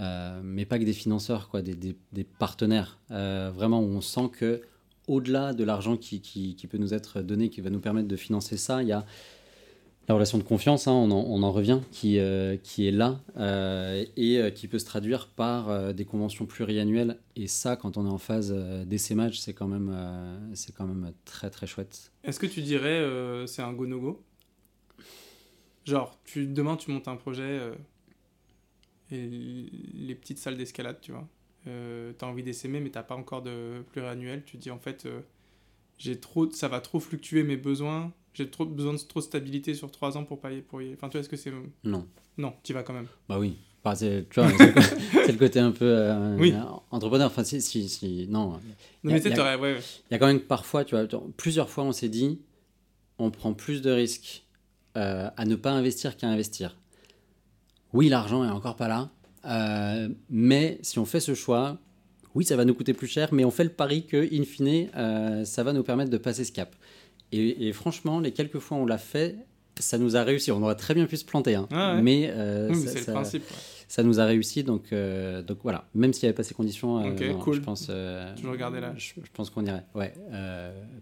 A: euh, mais pas que des financeurs, quoi, des, partenaires. Euh, vraiment, on sent que au-delà de l'argent qui, qui, peut nous être donné, qui va nous permettre de financer ça, il y a la relation de confiance, hein, on, en, on, en, revient, qui, euh, qui est là et qui peut se traduire par des conventions pluriannuelles. Et ça, quand on est en phase d'essaimage, c'est quand, même, quand même très très chouette.
B: Est-ce que tu dirais c'est un go-no-go Genre, demain tu montes un projet et les petites salles d'escalade, tu vois. Euh, tu as envie d'essaimer, mais tu pas encore de pluriannuel. Tu dis en fait, euh, j'ai trop, ça va trop fluctuer mes besoins. J'ai trop besoin de trop de stabilité sur trois ans pour payer. Pour y... Enfin, tu vois, est-ce que c'est.
A: Non.
B: Non, tu vas quand même.
A: Bah oui. c'est, tu vois, <laughs> c'est, le côté un peu euh, oui. entrepreneur. Enfin, si, si, si non. non
B: mais Il y, a, ouais,
A: y a quand même parfois, tu vois, plusieurs fois, on s'est dit, on prend plus de risques à ne pas investir qu'à investir oui, l'argent est encore pas là, euh, mais si on fait ce choix, oui, ça va nous coûter plus cher, mais on fait le pari que, in fine, euh, ça va nous permettre de passer ce cap. Et, franchement, les quelques fois où on l'a fait, ça nous a réussi. On aurait très bien pu se planter, hein.
B: Ah
A: mais,
B: euh, ça, le principe.
A: Ça nous a réussi, donc, donc voilà. Même s'il n'y avait pas ces conditions, je pense.
B: je regardais là.
A: Je, je, pense qu'on irait, ouais,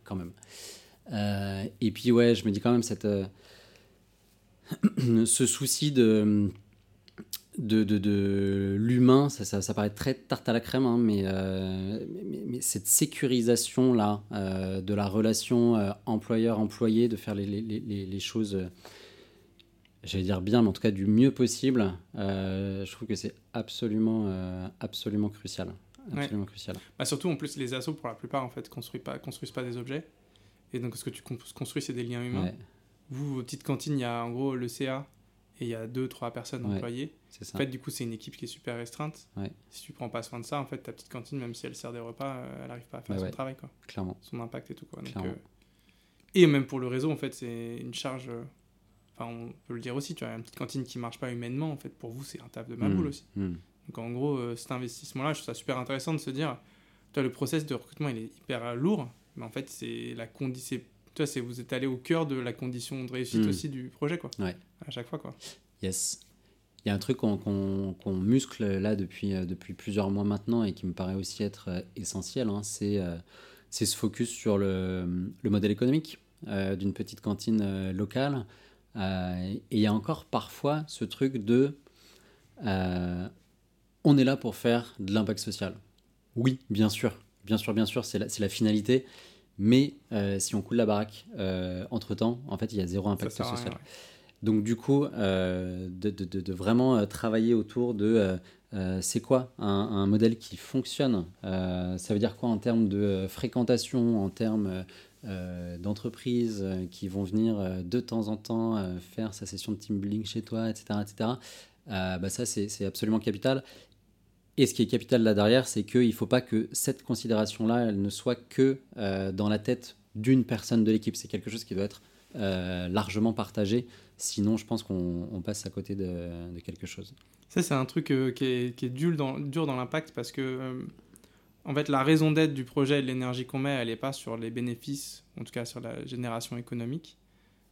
A: quand même. et puis ouais, je me dis quand même cette, <clears throat> ce souci de de, de, de l'humain, ça, ça, ça, paraît très tarte à la crème, hein, mais, euh, mais, mais, cette sécurisation-là euh, de la relation euh, employeur-employé, de faire les, les, les, les choses, j'allais dire bien, mais en tout cas du mieux possible, je trouve que c'est absolument, absolument crucial. Absolument crucial.
B: Bah surtout, en plus, les assos, pour la plupart, en fait, construisent pas, construisent pas des objets. Et donc, ce que tu construis, c'est des liens humains. Vous, vos petites cantines, il y a en gros le CA, et il y a deux, trois personnes employées. En fait, du coup, c'est une équipe qui est super restreinte. Si tu prends pas soin de ça, en fait, ta petite cantine, même si elle sert des repas, euh, elle n'arrive pas à faire son travail. Quoi.
A: Clairement.
B: Son impact et tout. Quoi. Donc, euh, Et même pour le réseau, en fait, c'est une charge. Euh, enfin, on peut le dire aussi, tu as une petite cantine qui marche pas humainement, en fait, pour vous, c'est un taf de ma boule mmh. aussi. Mmh. Donc, en gros, cet investissement-là, je trouve ça super intéressant de se dire, toi, le process de recrutement, il est hyper lourd, mais en fait, c'est la condition toi, c'est vous êtes allé au cœur de la condition de réussite mmh. aussi du projet, quoi.
A: Ouais.
B: À chaque fois, quoi.
A: Yes. Il y a un truc qu'on muscle là depuis, euh, depuis plusieurs mois maintenant et qui me paraît aussi être euh, essentiel, hein, euh, c'est ce focus sur le, le modèle économique d'une petite cantine locale. et il y a encore parfois ce truc de on est là pour faire de l'impact social. Oui, bien sûr, bien sûr, bien sûr, c'est la, la, finalité. Mais si on coule la baraque entre-temps, en fait, il y a zéro impact social. Donc du coup, de, de, vraiment travailler autour de c'est quoi un, modèle qui fonctionne Ça veut dire quoi en termes de fréquentation, en termes euh, d'entreprises euh, qui vont venir euh, de temps en temps faire sa session de team building chez toi, etc. etc. bah ça, c'est absolument capital. Et ce qui est capital là derrière, c'est qu'il ne faut pas que cette considération-là, elle ne soit que dans la tête d'une personne de l'équipe. C'est quelque chose qui doit être largement partagé. Sinon, je pense qu'on passe à côté de, quelque chose.
B: Ça, c'est un truc qui, est, qui, est, dur dans, dur dans l'impact parce que en fait, la raison d'être du projet et de l'énergie qu'on met, elle n'est pas sur les bénéfices, en tout cas sur la génération économique.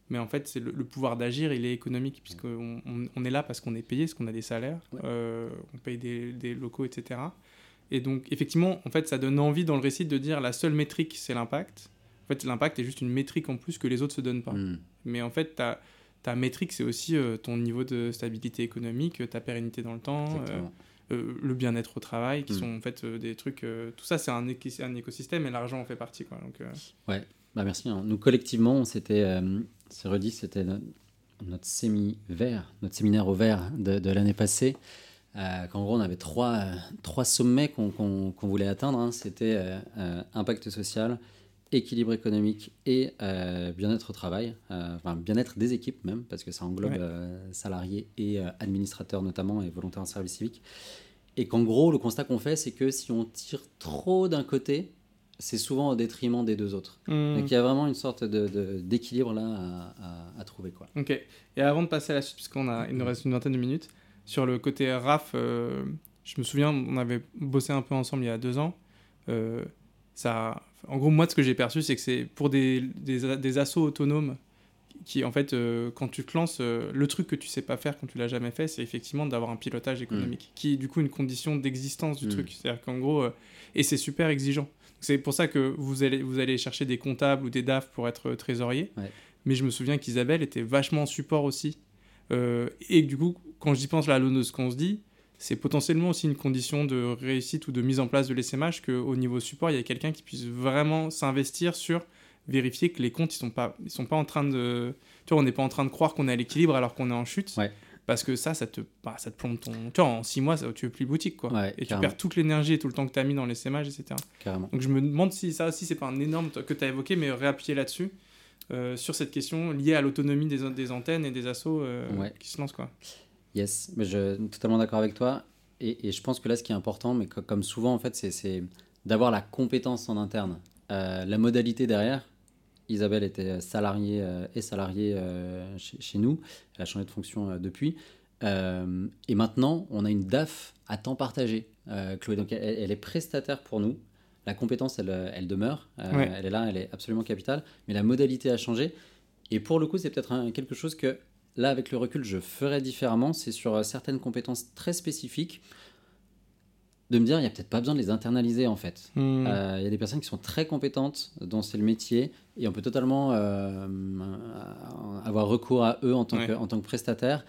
B: Mais en fait, c'est le, pouvoir d'agir, il est économique, puisqu'on on, est là parce qu'on est payé, parce qu'on a des salaires, euh, on paye des, locaux, etc. Et donc, effectivement, en fait, ça donne envie dans le récit de dire la seule métrique, c'est l'impact. En fait, l'impact est juste une métrique en plus que les autres se donnent pas. Hmm. Mais en fait, ta, ta métrique, c'est aussi euh, ton niveau de stabilité économique, ta pérennité dans le temps. Euh, euh, le bien-être au travail, qui mm. sont en fait euh, des trucs. Euh, tout ça, c'est un, un, écosystème et l'argent en fait partie. Quoi, donc,
A: Ouais, bah merci. Hein. Nous, collectivement, c'était, c'est redit, c'était notre, notre séminaire au vert de, l'année passée. qu'en gros, on avait trois, trois sommets qu'on voulait atteindre. Hein. C'était impact social, équilibre économique et bien-être au travail, enfin bien-être des équipes même, parce que ça englobe salariés et administrateurs notamment et volontaires en service civique. Et qu'en gros, le constat qu'on fait, c'est que si on tire trop d'un côté, c'est souvent au détriment des deux autres. Mmh. Donc il y a vraiment une sorte d'équilibre de, là à, trouver. Quoi.
B: Ok. Et avant de passer à la suite, puisqu'on a, il nous reste une vingtaine de minutes, sur le côté RAF, euh, je me souviens, on avait bossé un peu ensemble il y a deux ans. Euh, ça, en gros, moi, ce que j'ai perçu, c'est que c'est pour des, des, des assauts autonomes qui en fait euh, quand tu te lances euh, le truc que tu sais pas faire quand tu l'as jamais fait c'est effectivement d'avoir un pilotage économique mm. qui est du coup une condition d'existence du mm. truc. C'est à dire qu'en gros euh, et c'est super exigeant. C'est pour ça que vous allez vous allez chercher des comptables ou des DAF pour être trésorier. Mais je me souviens qu'Isabelle était vachement en support aussi. Et du coup quand j'y pense là à de ce qu'on se dit c'est potentiellement aussi une condition de réussite ou de mise en place de l'SMH qu'au niveau support il y a quelqu'un qui puisse vraiment s'investir sur vérifier que les comptes ils sont pas ils sont pas en train de tu vois on n'est pas en train de croire qu'on est à l'équilibre alors qu'on est en chute. Parce que ça ça te bah, ça te plombe ton tu vois en six mois ça, tu veux plus boutique quoi. Et tu perds toute l'énergie et tout le temps que tu as mis dans les sémages etc carrément. donc je me demande si ça aussi c'est pas un énorme que tu as évoqué mais réappuyer là-dessus euh, sur cette question liée à l'autonomie des, des, antennes et des assos euh, qui se lancent quoi
A: yes mais je suis totalement d'accord avec toi et, et, je pense que là ce qui est important mais comme souvent en fait c'est d'avoir la compétence en interne euh, la modalité derrière Isabelle était salariée euh, et salariée euh, chez, nous. Elle a changé de fonction euh, depuis. et maintenant, on a une DAF à temps partagé, Chloé. Donc, elle, est prestataire pour nous. La compétence, elle, elle demeure. Elle est là, elle est absolument capitale. Mais la modalité a changé. Et pour le coup, c'est peut-être quelque chose que, là, avec le recul, je ferais différemment. C'est sur certaines compétences très spécifiques de me dire, il n'y a peut-être pas besoin de les internaliser en fait. Hmm. Euh, il y a des personnes qui sont très compétentes dont c'est le métier et on peut totalement euh, avoir recours à eux en tant, que, en tant que prestataire.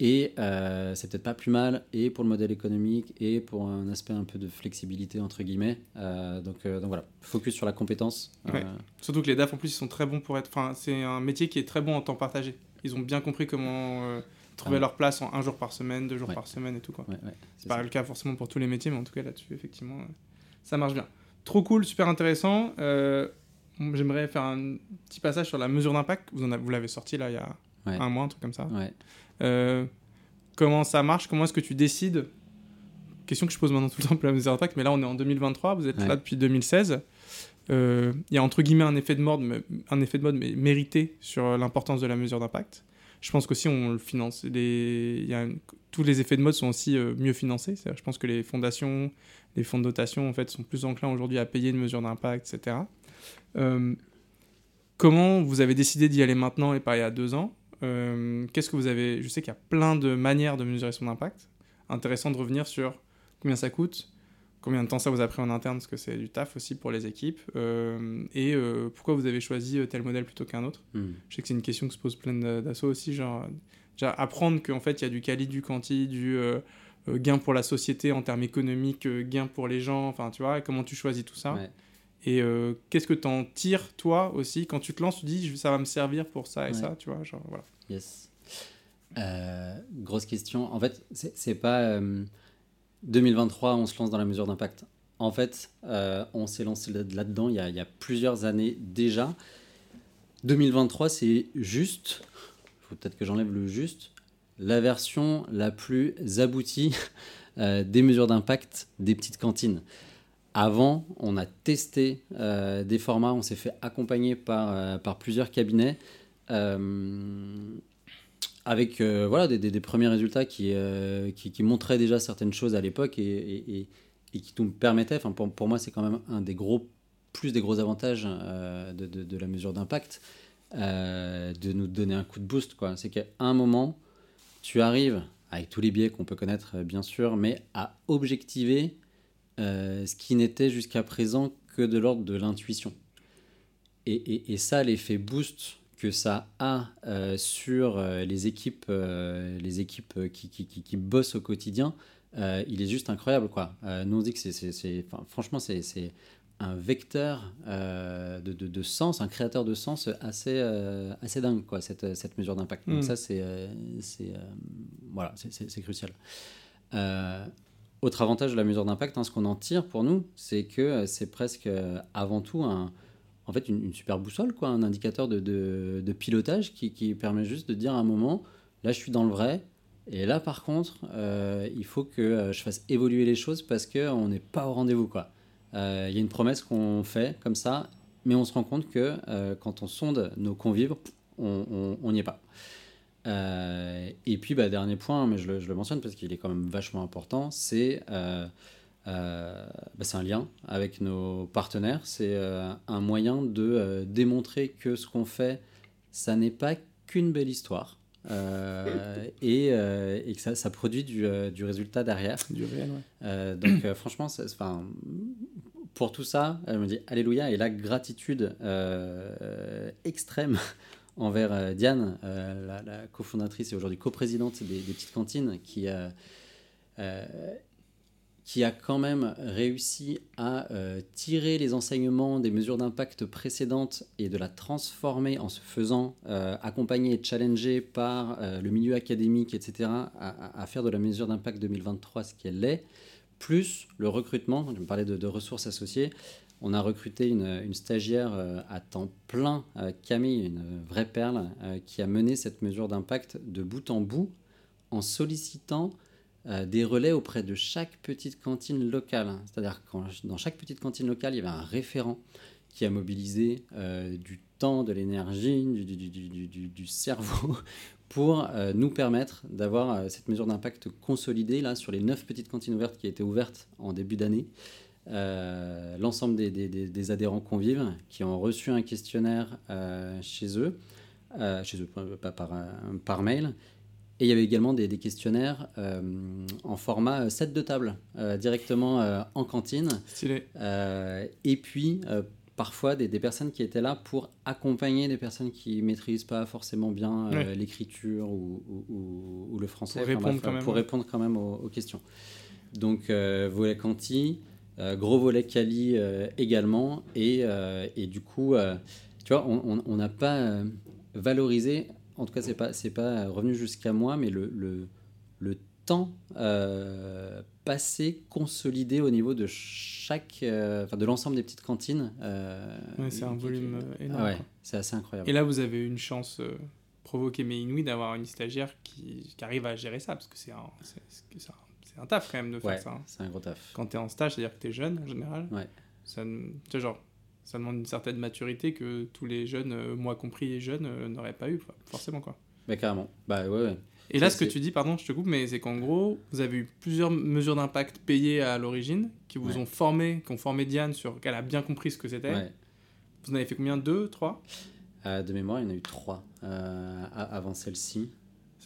A: Et euh, c'est peut-être pas plus mal, et pour le modèle économique, et pour un aspect un peu de flexibilité, entre guillemets. donc, donc voilà, focus sur la compétence.
B: Surtout que les DAF, en plus, ils sont très bons pour être. Enfin, c'est un métier qui est très bon en temps partagé. Ils ont bien compris comment trouver ah leur place en un jour par semaine, deux jours par semaine et tout. quoi. c'est pas le cas forcément pour tous les métiers, mais en tout cas là-dessus, effectivement, euh, ça marche bien. Trop cool, super intéressant. Euh, j'aimerais faire un petit passage sur la mesure d'impact. Vous, vous l'avez sorti là il y a un mois, un truc comme ça. Euh, comment ça marche? Comment est-ce que tu décides? Question que je pose maintenant tout le temps pour la mesure d'impact, mais là on est en 2023, vous êtes là depuis 2016. Il y a entre guillemets un effet de mode, un effet de mode mais mérité sur l'importance de la mesure d'impact je pense qu'aussi on le finance. Les, y a tous les effets de mode sont aussi euh, mieux financés. Je pense que les fondations, les fonds de dotation en fait, sont plus enclins aujourd'hui à payer une mesure d'impact, etc. Euh, comment vous avez décidé d'y aller maintenant et pas il y a deux ans? Euh, Qu'est-ce que vous avez Je sais qu'il y a plein de manières de mesurer son impact. Intéressant de revenir sur combien ça coûte, combien de temps ça vous a pris en interne, parce que c'est du taf aussi pour les équipes, euh, et euh, pourquoi vous avez choisi euh, tel modèle plutôt qu'un autre? Hmm. Je sais que c'est une question que se pose plein d'assauts aussi, genre déjà apprendre qu'en fait il y a du quali, du quanti, du gain pour la société en termes économiques, gain pour les gens, enfin tu vois, comment tu choisis tout ça? Et qu'est-ce que t'en tires, toi aussi Quand tu te lances, tu dis ça va me servir pour ça et
A: Ouais.
B: ça, tu vois genre, voilà.
A: Yes. Grosse question. En fait, c'est c'est pas 2023, on se lance dans la mesure d'impact. En fait, euh, on s'est lancé là- là-dedans il, y a- plusieurs années déjà. 2023, c'est juste, il faut peut-être que j'enlève le juste, la version la plus aboutie euh, des mesures d'impact des petites cantines. Avant, on a testé euh, des formats, on s'est fait accompagner par, par plusieurs cabinets. Avec euh, voilà, des, premiers résultats qui, euh, qui, qui montraient déjà certaines choses à l'époque et, et- et- et qui nous permettaient, pour, pour moi c'est quand même un des gros, plus des gros avantages euh, de, de- de la mesure d'impact, de nous donner un coup de boost. C'est qu'à un moment, tu arrives, avec tous les biais qu'on peut connaître bien sûr, mais à objectiver ce qui n'était jusqu'à présent que de l'ordre de l'intuition. Et ça, l'effet boost que ça a euh, sur euh, les équipes, euh, les équipes qui, qui, qui- qui bossent au quotidien, euh, il est juste incroyable. Quoi. Nous, on dit que c'est, franchement, c'est, c'est un vecteur de, de- de sens, un créateur de sens assez, assez dingue, quoi, cette, cette mesure d'impact. Donc
B: Mm.
A: ça, c'est, c'est, voilà, c'est, crucial. Autre avantage de la mesure d'impact, hein, ce qu'on en tire pour nous, c'est que c'est presque avant tout un, en fait une, super boussole, quoi, un indicateur de, pilotage qui, permet juste de dire à un moment, là je suis dans le vrai, et là par contre, euh, il faut que euh, je fasse évoluer les choses parce qu'on n'est pas au rendez-vous. Euh, Il y a une promesse qu'on fait comme ça, mais on se rend compte que euh, quand on sonde nos convives, on n'y est pas. Euh, et puis, bah, dernier point, mais je le, je le mentionne parce qu'il est quand même vachement important, c'est euh, bah, c'est un lien avec nos partenaires. C'est euh, un moyen de euh, démontrer que ce qu'on fait, ça n'est pas qu'une belle histoire. et, et que ça, ça produit du, du résultat derrière.
B: Du réel, ouais.
A: Donc franchement, pour tout ça, elle me dit Alléluia et la gratitude extrême <laughs> envers Diane, la, la cofondatrice et aujourd'hui coprésidente des, des petites cantines, qui, euh, qui a quand même réussi à euh, tirer les enseignements des mesures d'impact précédentes et de la transformer en se faisant euh, accompagner et challenger par euh, le milieu académique, etc., à, faire de la mesure d'impact 2023 ce qu'elle est, plus le recrutement, je me parlais de, ressources associées, on a recruté une, stagiaire euh, à temps plein, Camille, une vraie perle, qui a mené cette mesure d'impact de bout en bout en sollicitant euh, des relais auprès de chaque petite cantine locale. C'est-à-dire que dans chaque petite cantine locale, il y avait un référent qui a mobilisé euh, du temps, de l'énergie, du, cerveau <laughs> pour euh, nous permettre d'avoir cette mesure d'impact consolidée là, sur les neuf petites cantines ouvertes qui étaient ouvertes en début d'année. L'ensemble des, adhérents convives qui ont reçu un questionnaire chez eux, chez eux, pas par mail, et il y avait également des, des questionnaires euh, en format 7 de table, euh, directement euh, en cantine.
B: Stylé.
A: Euh, et puis, euh, parfois, des, des personnes qui étaient là pour accompagner des personnes qui maîtrisent pas forcément bien euh,
B: Ouais.
A: l'écriture ou, ou- ou- ou le français.
B: Pour répondre
A: bref,
B: quand même,
A: pour
B: ouais.
A: répondre quand même aux, aux questions. Donc, euh, volet euh, gros volet euh, également. Et, euh, et du coup, euh, tu vois, on- n'a pas euh, valorisé, en tout cas, c'est pas, c'est pas revenu jusqu'à moi, mais le, le, le temps euh, passé, consolidé au niveau de chaque, euh, enfin de l'ensemble des petites cantines. euh,
B: Ouais, c'est un volume
A: Ah
B: énorme.
A: ouais,
B: quoi.
A: c'est assez incroyable.
B: Et là, vous avez une chance provoquée mais inouïe d'avoir une stagiaire qui, qui arrive à gérer ça, parce que c'est un, c'est, taf quand même de faire
A: ouais,
B: ça. hein.
A: c'est un gros taf.
B: Quand tu es en stage, c'est-à-dire que tu es jeune en général.
A: Ouais.
B: Ça, genre, ça demande une certaine maturité que tous les jeunes, euh, moi compris les jeunes, euh, n'auraient pas eu, forcément. quoi.
A: Bah, carrément. Bah ouais, ouais.
B: Et là, ce que tu dis, pardon, je te coupe, mais c'est qu'en gros, vous avez eu plusieurs mesures d'impact payées à l'origine, qui vous
A: Ouais.
B: ont formé, qui ont formé Diane sur qu'elle a bien compris ce que c'était.
A: ouais.
B: Vous en avez fait combien? Deux? Trois?
A: Euh, de mémoire, il y en a eu trois euh, avant celle-ci.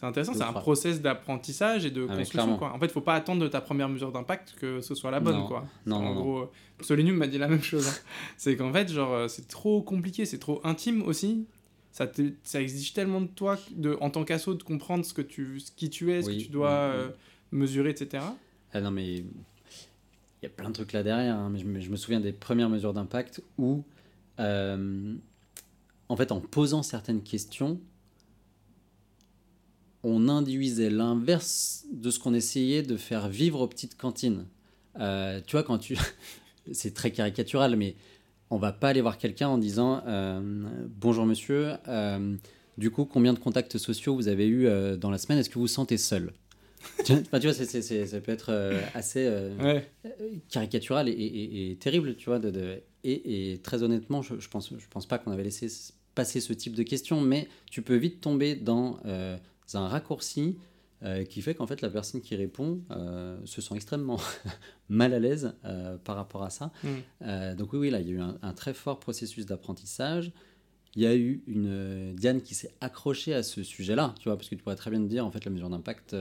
B: C'est intéressant, c'est un process d'apprentissage et de
A: Ah,
B: construction. Quoi. En fait, faut pas attendre de ta première mesure d'impact que ce soit la bonne.
A: Non.
B: Quoi.
A: Non,
B: en
A: non, non.
B: gros, euh, Solinium m'a dit la même chose. hein. <laughs> c'est qu'en fait, genre, euh, c'est trop compliqué, c'est trop intime aussi. Ça, te- ça exige tellement de toi, de, en tant qu'asso, de comprendre ce que tu, ce qui tu es, ce que tu dois
A: oui, oui.
B: euh, mesurer, etc.
A: Ah non, mais il y a plein de trucs là derrière, hein, mais je me, je me souviens des premières mesures d'impact où, euh, en fait, en posant certaines questions, on induisait l'inverse de ce qu'on essayait de faire vivre aux petites cantines. Euh, tu vois, quand tu. <laughs> c'est très caricatural, mais on va pas aller voir quelqu'un en disant euh, Bonjour monsieur, euh, du coup, combien de contacts sociaux vous avez eu dans la semaine? Est-ce que vous vous sentez seul? Tu vois, ça peut être assez
B: Ouais.
A: caricatural et, et- et terrible, tu vois. De, de- et, et très honnêtement, je, je pense, je pense pas qu'on avait laissé passer ce type de questions, mais tu peux vite tomber dans euh, un raccourci euh, qui fait qu'en fait la personne qui répond euh, se sent extrêmement <laughs> mal à l'aise euh, par rapport à ça.
B: Mm.
A: Donc oui, oui, là, il y a eu un, un très fort processus d'apprentissage. Il y a eu une Diane qui s'est accrochée à ce sujet-là, tu vois, parce que tu pourrais très bien te dire, en fait, la mesure d'impact,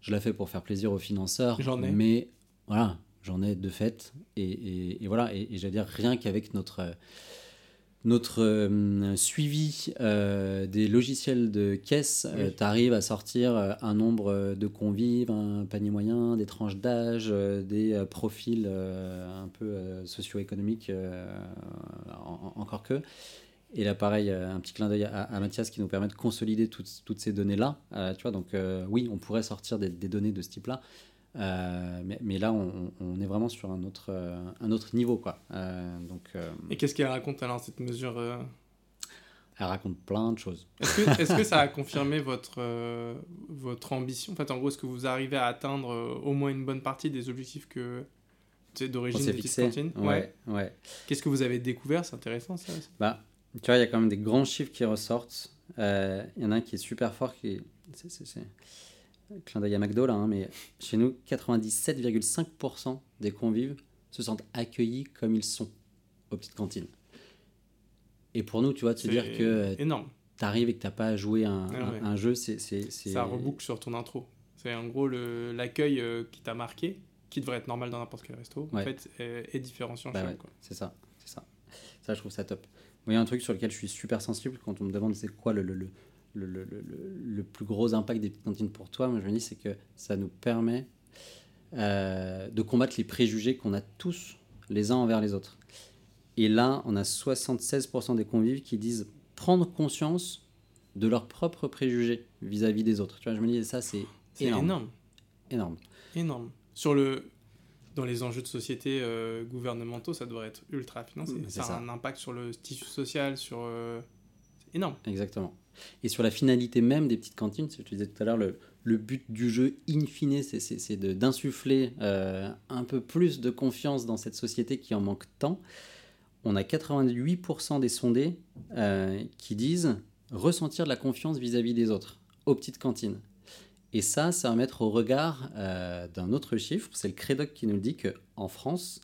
A: je la fais pour faire plaisir aux financeurs.
B: J'en ai.
A: Mais voilà, j'en ai de fait. Et, et- et voilà, et, et j'allais dire, rien qu'avec notre, notre euh, suivi euh, des logiciels de caisse,
B: Oui.
A: tu arrives à sortir euh, un nombre euh, de convives, un panier moyen, des tranches d'âge, euh, des euh, profils euh, un peu euh, socio-économiques, euh, en- en- encore que. Et là, pareil, euh, un petit clin d'œil à, à Mathias qui nous permet de consolider toutes, toutes ces données-là. Euh, tu vois, donc euh, oui, on pourrait sortir des, des données de ce type-là. Euh, mais, mais là, on, on est vraiment sur un autre, euh, un autre niveau. Quoi. Euh, donc, euh,
B: Et qu'est-ce qu'elle raconte alors, cette mesure
A: elle raconte plein de choses.
B: Est-ce que, est-ce que ça a <laughs> confirmé votre, votre ambition? En fait, en gros, est-ce que vous arrivez à atteindre au moins une bonne partie des objectifs que d'origine des petites
A: fixé.
B: cantines
A: Ouais, ouais.
B: Qu'est-ce que vous avez découvert? C'est intéressant ça aussi.
A: Bah, tu vois, il y a quand même des grands chiffres qui ressortent. Il y en a un qui est super fort, qui est, c'est, c'est- clin d'œil à McDo là, hein, mais chez nous, 97,5% des convives se sentent accueillis comme ils sont aux petites cantines. Et pour nous, tu vois, de se dire que
B: énorme.
A: tu arrives et que tu pas à jouer un,
B: Ah
A: un-
B: ouais.
A: un jeu, c'est, c'est, c'est-
B: Ça reboucle sur ton intro. C'est en gros le- l'accueil euh, qui t'a marqué, qui devrait être normal dans n'importe quel resto, en fait, est, est différenciant
A: Bah
B: chez
A: ouais,
B: vous, quoi.
A: c'est ça, c'est ça. Ça, je trouve ça top. Y a un truc sur lequel je suis super sensible quand on me demande c'est quoi le, le, le, le, le- le- le plus gros impact des petites cantines pour toi. Moi, je me dis c'est que ça nous permet euh, de combattre les préjugés qu'on a tous les uns envers les autres. Et là, on a 76% des convives qui disent prendre conscience de leurs propres préjugés vis-à-vis des autres. Tu vois, je me dis ça, c'est énorme.
B: énorme.
A: énorme.
B: énorme. Sur le, dans les enjeux de société euh, gouvernementaux, ça devrait être ultra financé. Ça a un impact sur le tissu social, sur. euh, C'est énorme.
A: Exactement. Et sur la finalité même des petites cantines, ce je disais tout à l'heure, le, but du jeu, in fine, c'est- d'insuffler euh, un peu plus de confiance dans cette société qui en manque tant. On a 88% des sondés euh, qui disent ressentir de la confiance vis-à-vis des autres aux petites cantines. Et ça, ça va mettre au regard euh, d'un autre chiffre, c'est le Crédoc qui nous dit qu'en France,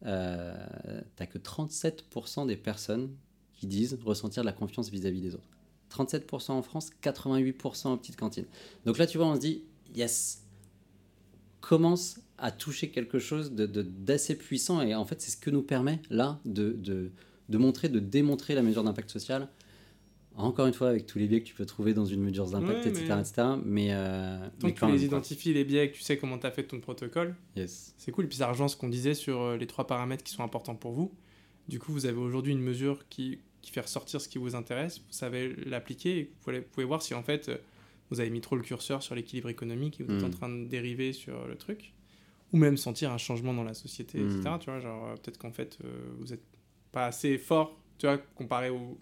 A: tu que 37% des personnes qui disent ressentir de la confiance vis-à-vis des autres. 37% en France, 88% aux petites cantines. Donc là, tu vois, on se dit, yes, commence à toucher quelque chose de- de- d'assez puissant. Et en fait, c'est ce que nous permet, là, de, de, de montrer, de démontrer la mesure d'impact social. Encore une fois, avec tous les biais que tu peux trouver dans une mesure d'impact,
B: Ouais,
A: etc.,
B: mais-
A: etc. Mais, euh,
B: Tant
A: mais
B: que
A: quand
B: tu les
A: même,
B: identifies, les biais, que tu sais comment tu as fait ton protocole,
A: Yes.
B: c'est cool. Et puis ça rejoint ce qu'on disait sur euh, les trois paramètres qui sont importants pour vous. Du coup, vous avez aujourd'hui une mesure qui, qui fait ressortir ce qui vous intéresse. Vous savez l'appliquer et vous pouvez, voir si en fait euh, vous avez mis trop le curseur sur l'équilibre économique et vous êtes en train de dériver sur le truc. Ou même sentir un changement dans la société, etc. Tu vois, genre euh, peut-être qu'en fait euh, vous n'êtes pas assez fort, tu vois, comparé au.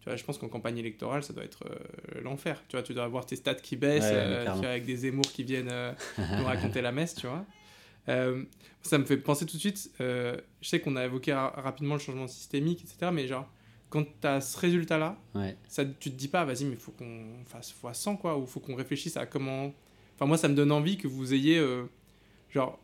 B: Tu vois, je pense qu'en campagne électorale, ça doit être euh, l'enfer. Tu vois, tu dois avoir tes stats qui baissent,
A: Ouais,
B: euh, tu vois, avec des émours qui viennent <laughs> nous raconter la messe, tu vois. Ça me fait penser tout de suite, je sais qu'on a évoqué ra- rapidement le changement systémique, etc. Mais genre, quand tu as ce résultat-là,
A: Ouais.
B: ça, tu te dis pas, vas-y, mais il faut qu'on fasse fois 100, quoi, ou faut qu'on réfléchisse à comment... Enfin, moi, ça me donne envie que vous ayez, euh, genre,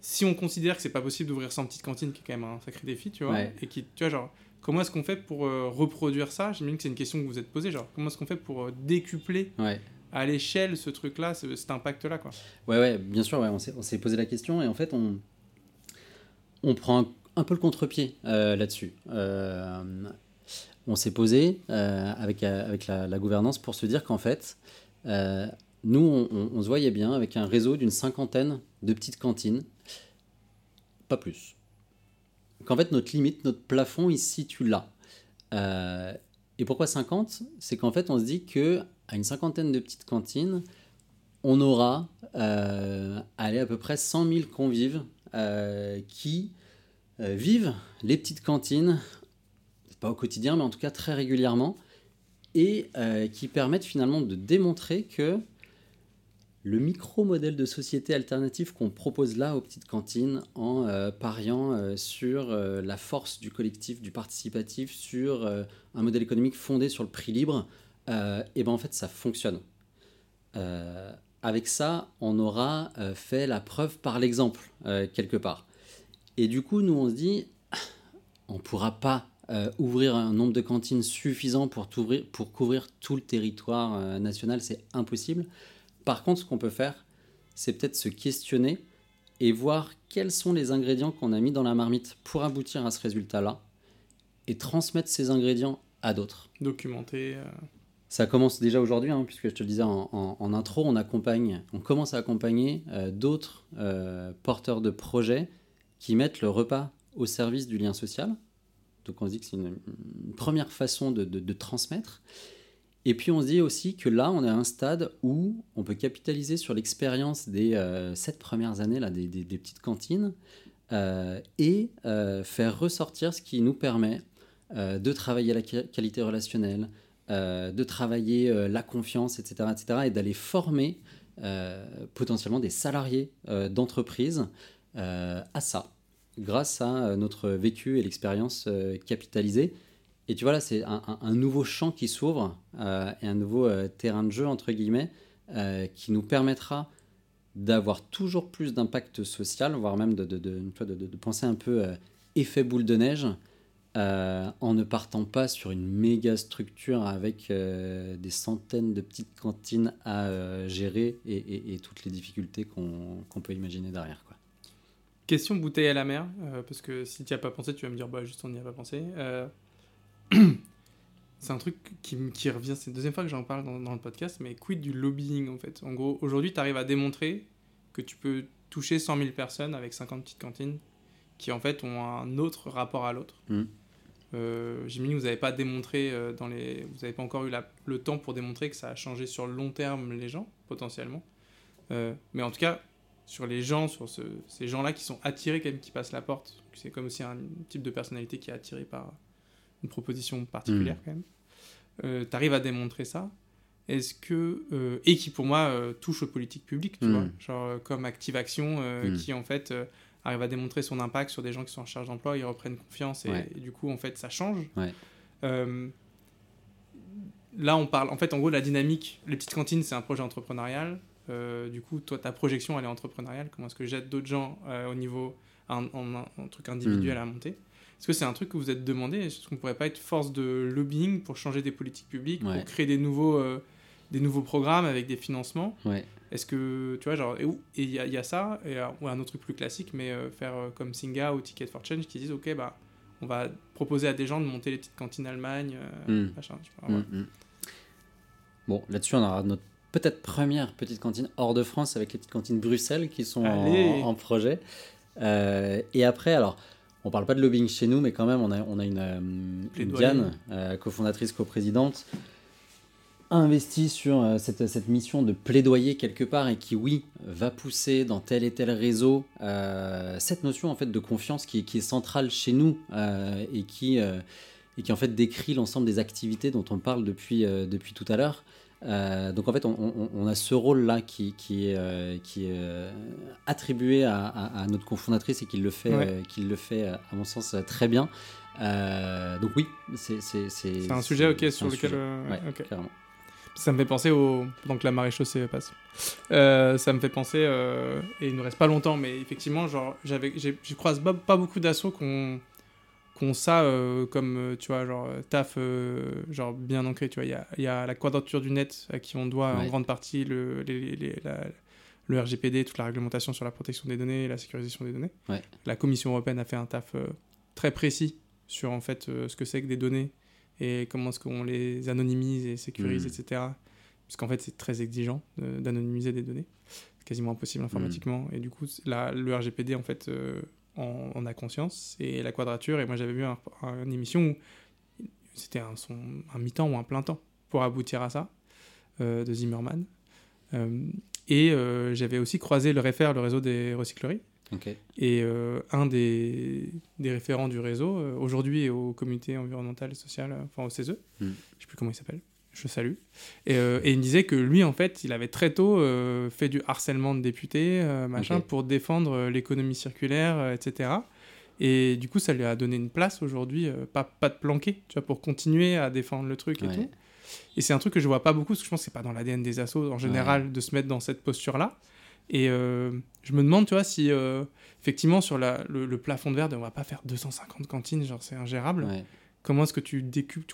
B: si on considère que c'est pas possible d'ouvrir 100 petites cantines, qui est quand même un sacré défi, tu vois,
A: Ouais.
B: et qui, tu vois, genre, comment est-ce qu'on fait pour euh, reproduire ça? J'imagine que c'est une question que vous êtes posée, genre, comment est-ce qu'on fait pour euh, décupler
A: Ouais.
B: à l'échelle ce truc-là, ce- cet impact-là, quoi?
A: Ouais, ouais, bien sûr, ouais, on s'est posé la question et en fait, on, on prend un, un peu le contre-pied là-dessus. On s'est posé euh, avec, euh, avec la, gouvernance pour se dire qu'en fait, euh, nous, on, se voyait bien avec un réseau d'une cinquantaine de petites cantines pas plus. Qu'en fait, notre limite, notre plafond, il se situe là. et pourquoi 50 C'est qu'en fait, on se dit que à une cinquantaine de petites cantines, on aura à peu près 100 000 convives qui vivent les petites cantines, pas au quotidien, mais en tout cas très régulièrement, et qui permettent finalement de démontrer que le micro-modèle de société alternative qu'on propose là aux petites cantines en euh, pariant euh, sur euh, la force du collectif, du participatif, sur un modèle économique fondé sur le prix libre, et ben en fait ça fonctionne. avec ça, on aura fait la preuve par l'exemple quelque part. Et du coup, nous on se dit, on ne pourra pas ouvrir un nombre de cantines suffisant pour, pour couvrir tout le territoire national, c'est impossible. Par contre, ce qu'on peut faire, c'est peut-être se questionner et voir quels sont les ingrédients qu'on a mis dans la marmite pour aboutir à ce résultat-là et transmettre ces ingrédients à d'autres.
B: Documenter. Euh.
A: Ça commence déjà aujourd'hui, hein, puisque je te le disais en, intro, on accompagne, on commence à accompagner euh, d'autres euh, porteurs de projets qui mettent le repas au service du lien social. Donc on se dit que c'est une, première façon de transmettre. Et puis on se dit aussi que là, on est à un stade où on peut capitaliser sur l'expérience des euh, sept premières années là, des, petites cantines euh, et euh, faire ressortir ce qui nous permet de travailler la qualité relationnelle, de travailler la confiance, etc., etc., et d'aller former potentiellement des salariés d'entreprise à ça, grâce à notre vécu et l'expérience capitalisée. Et tu vois, là, c'est un, nouveau champ qui s'ouvre euh, et un nouveau euh, terrain de jeu, entre guillemets, euh, qui nous permettra d'avoir toujours plus d'impact social, voire même de, de, de, penser un peu effet boule de neige, en ne partant pas sur une méga structure avec des centaines de petites cantines à gérer et, toutes les difficultés qu'on peut imaginer derrière. Quoi.
B: Question bouteille à la mer, parce que si tu n'y as pas pensé, tu vas me dire, bah, juste on n'y a pas pensé <clears throat> c'est un truc qui, qui revient, c'est la deuxième fois que j'en parle dans, le podcast, mais quid du lobbying en fait? En gros, aujourd'hui, tu arrives à démontrer que tu peux toucher 100 000 personnes avec 50 petites cantines qui en fait ont un autre rapport à l'autre. Mmh. Euh, J'imagine que vous n'avez pas démontré euh, dans les, vous n'avez pas encore eu le temps pour démontrer que ça a changé sur le long terme les gens potentiellement. Euh, mais en tout cas, sur les gens, sur ces gens-là qui sont attirés quand même, qui passent la porte, c'est comme aussi un type de personnalité qui est attiré par une proposition particulière mmh. quand même. Euh, tu arrives à démontrer ça. Est-ce que euh, et qui pour moi euh, touche aux politiques publiques, tu mmh. vois, genre comme Active Action, mmh. qui en fait arrive à démontrer son impact sur des gens qui sont en charge d'emploi, ils reprennent confiance et, du coup en fait ça change. là on parle, en fait en gros la dynamique, les petites cantines c'est un projet entrepreneurial. Du coup toi ta projection elle est entrepreneuriale. Comment est-ce que j'aide d'autres gens au niveau un, un, truc individuel à monter? Est-ce que c'est un truc que vous êtes demandé? Est-ce qu'on ne pourrait pas être force de lobbying pour changer des politiques publiques, pour créer des nouveaux, euh, des nouveaux programmes avec des financements? Est-ce que, tu vois, genre, et il y, y, a ça, et, euh, ou un autre truc plus classique, mais euh, faire comme Singa ou Ticket for Change qui disent, OK, bah, on va proposer à des gens de monter les petites cantines Allemagne, hmm. machin, hmm, hmm.
A: Bon, là-dessus, on aura notre peut-être première petite cantine hors de France avec les petites cantines Bruxelles qui sont en, en, projet. et après, alors, on parle pas de lobbying chez nous, mais quand même, on a, on a une, euh, Diane, euh, cofondatrice, coprésidente, investi sur euh, cette, cette, mission de plaidoyer quelque part et qui, oui, va pousser dans tel et tel réseau cette notion en fait de confiance qui, qui est centrale chez nous et qui et qui en fait décrit l'ensemble des activités dont on parle depuis depuis tout à l'heure. Euh, donc en fait, on, a ce rôle-là qui, qui, est, euh, qui est euh, attribué à, notre cofondatrice et qui le fait, le fait à mon sens, très bien. donc oui, c'est...
B: C'est un sujet ok, sur lequel... Carrément. Ça me fait penser au... Pendant que la marée chaussée passe. ça me fait penser... et il ne reste pas longtemps, mais effectivement, genre, je croise pas beaucoup d'assauts qu'on qu'on ça euh, comme, euh, tu vois, genre, euh, taf, genre, bien ancré, tu vois. Il y a, y a, la quadrature du net à qui on doit en grande partie le, les, le RGPD, toute la réglementation sur la protection des données et la sécurisation des données. La Commission européenne a fait un taf très précis sur, en fait, ce que c'est que des données et comment est-ce qu'on les anonymise et sécurise, etc. Parce qu'en fait, c'est très exigeant d'anonymiser des données. quasiment impossible informatiquement. Et du coup, la, le RGPD, en fait on a conscience, et la quadrature. Et moi, j'avais vu un- un- une émission où c'était un, son- un mi-temps ou un plein temps pour aboutir à ça, euh, de Zimmerman. Euh, et euh, j'avais aussi croisé le REFER, le réseau des recycleries. Et un des, des référents du réseau, aujourd'hui est au comité environnemental et social, enfin au CESE,
A: Mm.
B: je sais plus comment il s'appelle, je salue. Et, euh, et il me disait que lui, en fait, il avait très tôt euh, fait du harcèlement de députés, euh, machin, pour défendre l'économie circulaire, etc. Et du coup, ça lui a donné une place aujourd'hui, pas, pas de planquer, tu vois, pour continuer à défendre le truc et tout. Et c'est un truc que je vois pas beaucoup, parce que je pense que c'est pas dans l'ADN des assos en général de se mettre dans cette posture-là. Et je me demande, tu vois, si effectivement sur la, le, le plafond de verre, on va pas faire 250 cantines, genre c'est ingérable.
A: Ouais.
B: Comment est-ce que tu,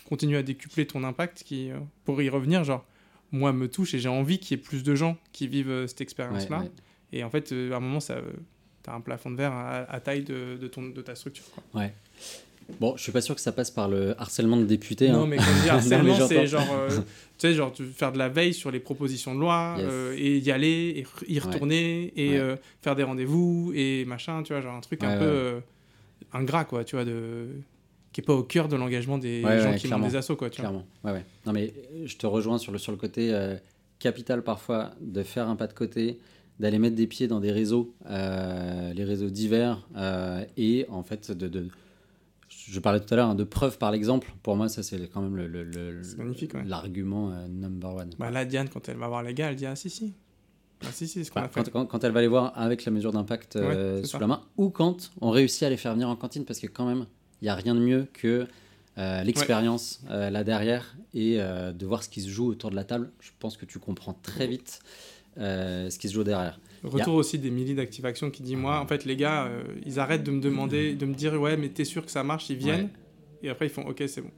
B: continues à décupler ton impact qui, euh, pour y revenir, genre, moi me touche et j'ai envie qu'il y ait plus de gens qui vivent euh, cette
A: Ouais,
B: expérience-là.
A: ouais.
B: Et en fait, euh, à un moment, ça, t'as un plafond de verre à, à taille de, de, ton, de ta structure. Quoi.
A: Bon, je suis pas sûr que ça passe par le harcèlement de députés.
B: Non,
A: hein.
B: mais comme dire, <laughs>
A: Non, mais
B: harcèlement, c'est genre, euh, <laughs> tu sais, genre faire de la veille sur les propositions de loi
A: Yes.
B: euh, et y aller, et y retourner, et
A: Ouais.
B: euh, faire des rendez-vous, et machin, tu vois, genre un truc un
A: Ouais,
B: peu
A: ouais.
B: ingrat, quoi, tu vois, de... qui est pas au cœur de l'engagement des
A: Ouais,
B: gens
A: ouais,
B: qui
A: clairement.
B: montent des assos, quoi, tu vois.
A: Clairement. Ouais, ouais. Non, mais euh, je te rejoins sur le, sur le côté euh, capital parfois de faire un pas de côté, d'aller mettre des pieds dans des réseaux, euh, les réseaux divers, euh, et en fait, de, de- je parlais tout à l'heure hein, de preuves par l'exemple. Pour moi, ça, c'est quand même le- le- le- l'argument euh, number one.
B: Bah là, Diane, quand elle va voir les gars, elle dit Ah, si, si. Ah, si, si, ce
A: Bah, quand, quand- quand elle va les voir avec la mesure d'impact euh,
B: Ouais,
A: sous
B: ça.
A: la main, ou quand on réussit à les faire venir en cantine, parce que quand même, il n'y a rien de mieux que euh, l'expérience euh, là derrière et euh, de voir ce qui se joue autour de la table. Je pense que tu comprends très vite ce qui se joue derrière.
B: Retour aussi des milliers d'Active Action qui dit Moi, en fait, les gars, ils arrêtent de me demander, de me dire Ouais, mais t'es sûr que ça marche Ils viennent.
A: Ouais.
B: Et après, ils font Ok, c'est bon.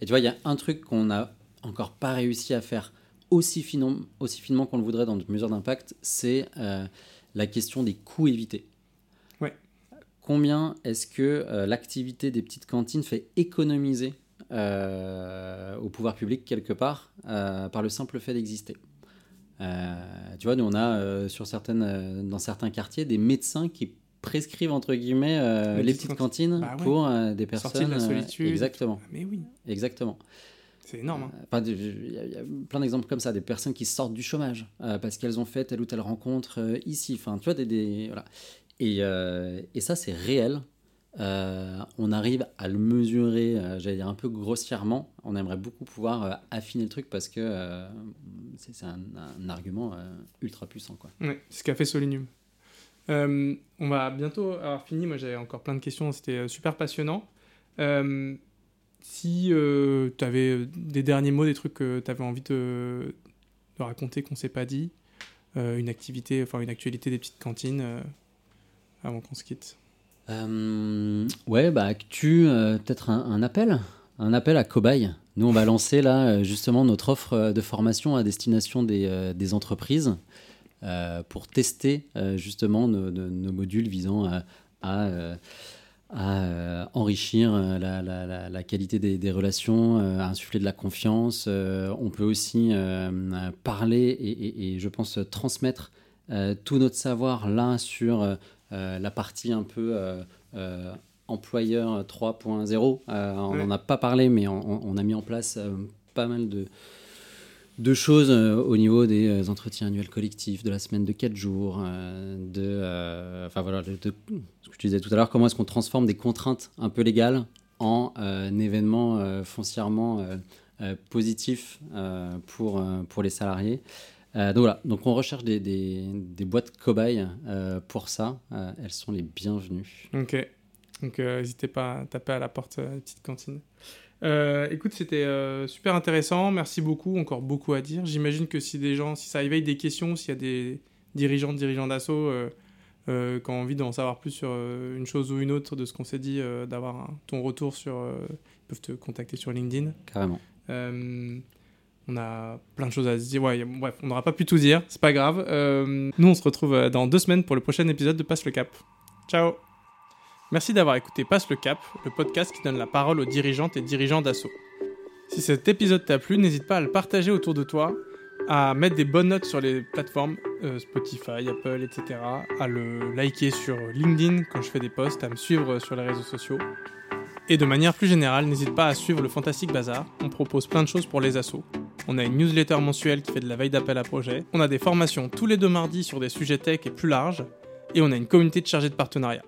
A: Et tu vois, il y a un truc qu'on n'a encore pas réussi à faire aussi, finement, aussi finement qu'on le voudrait dans notre mesure d'impact, c'est la question des coûts évités. Combien est-ce que euh, l'activité des petites cantines fait économiser euh, au pouvoir public quelque part euh, par le simple fait d'exister? Tu vois, nous on a sur certaines, dans certains quartiers des médecins qui prescrivent entre guillemets
B: Les
A: les
B: petites
A: cantines
B: Bah
A: pour des personnes.
B: Sortie de la solitude.
A: exactement,
B: Ah, Mais oui,
A: exactement.
B: c'est énorme. hein.
A: Enfin, Il y, a- il y a plein d'exemples comme ça, des personnes qui sortent du chômage euh, parce qu'elles ont fait telle ou telle rencontre euh, ici. Enfin, tu vois, des, des- voilà. Et, euh, et ça, c'est réel. Euh, on arrive à le mesurer, euh, j'allais dire un peu grossièrement. On aimerait beaucoup pouvoir euh, affiner le truc parce que euh, c'est un, argument euh, ultra puissant. Quoi.
B: C'est ce qu'a fait Solinium. Euh, on va bientôt avoir fini. Moi, j'avais encore plein de questions. C'était euh, super passionnant. Euh, si tu avais des derniers mots, des trucs que tu avais envie de, de raconter qu'on s'est pas dit, euh, une activité, enfin une actualité des petites cantines, euh, avant qu'on se quitte.
A: Euh, ouais, bah, actu, euh, peut-être un, appel, un appel à cobaye. Nous, on va lancer là euh, justement notre offre euh, de formation à destination des, entreprises pour tester justement nos, modules visant à, enrichir la, qualité des, relations, à insuffler de la confiance. On peut aussi parler et, je pense transmettre tout notre savoir là sur la partie un peu euh, euh, employeur 3.0. Euh, on
B: Ouais.
A: n'en a pas parlé, mais on, on a mis en place euh, pas mal de, de choses euh, au niveau des euh, entretiens annuels collectifs, de la semaine de 4 jours, euh, de, euh, enfin voilà, de, de- ce que je disais tout à l'heure, comment est-ce qu'on transforme des contraintes un peu légales en euh, un événement euh, foncièrement euh, euh, positif euh, pour, euh, pour les salariés. Euh, donc voilà, donc on recherche des, des, des boîtes cobayes euh, pour ça. Euh, elles sont les bienvenues.
B: Ok. Donc, n'hésitez pas à taper à la porte petite cantine. Euh, écoute, c'était euh, super intéressant. Merci beaucoup. Encore beaucoup à dire. J'imagine que si des gens, si ça éveille des questions, s'il y a des dirigeants, dirigeants d'assaut euh, qui ont envie d'en savoir plus sur une chose ou une autre de ce qu'on s'est dit, d'avoir ton retour sur, ils peuvent te contacter sur LinkedIn.
A: Carrément.
B: On a plein de choses à se dire. Ouais, bref, on n'aura pas pu tout dire. C'est pas grave. Euh, nous, on se retrouve euh, dans deux semaines pour le prochain épisode de Passe le Cap. Ciao. Merci d'avoir écouté Passe le Cap, le podcast qui donne la parole aux dirigeantes et dirigeants d'assaut. Si cet épisode t'a plu, n'hésite pas à le partager autour de toi à mettre des bonnes notes sur les plateformes euh, Spotify, Apple, etc. À le liker sur LinkedIn quand je fais des posts, à me suivre sur les réseaux sociaux. Et de manière plus générale, n'hésite pas à suivre le Fantastique Bazar. On propose plein de choses pour les assos. On a une newsletter mensuelle qui fait de la veille d'appel à projet. On a des formations tous les deux mardis sur des sujets tech et plus larges. Et on a une communauté de chargés de partenariat.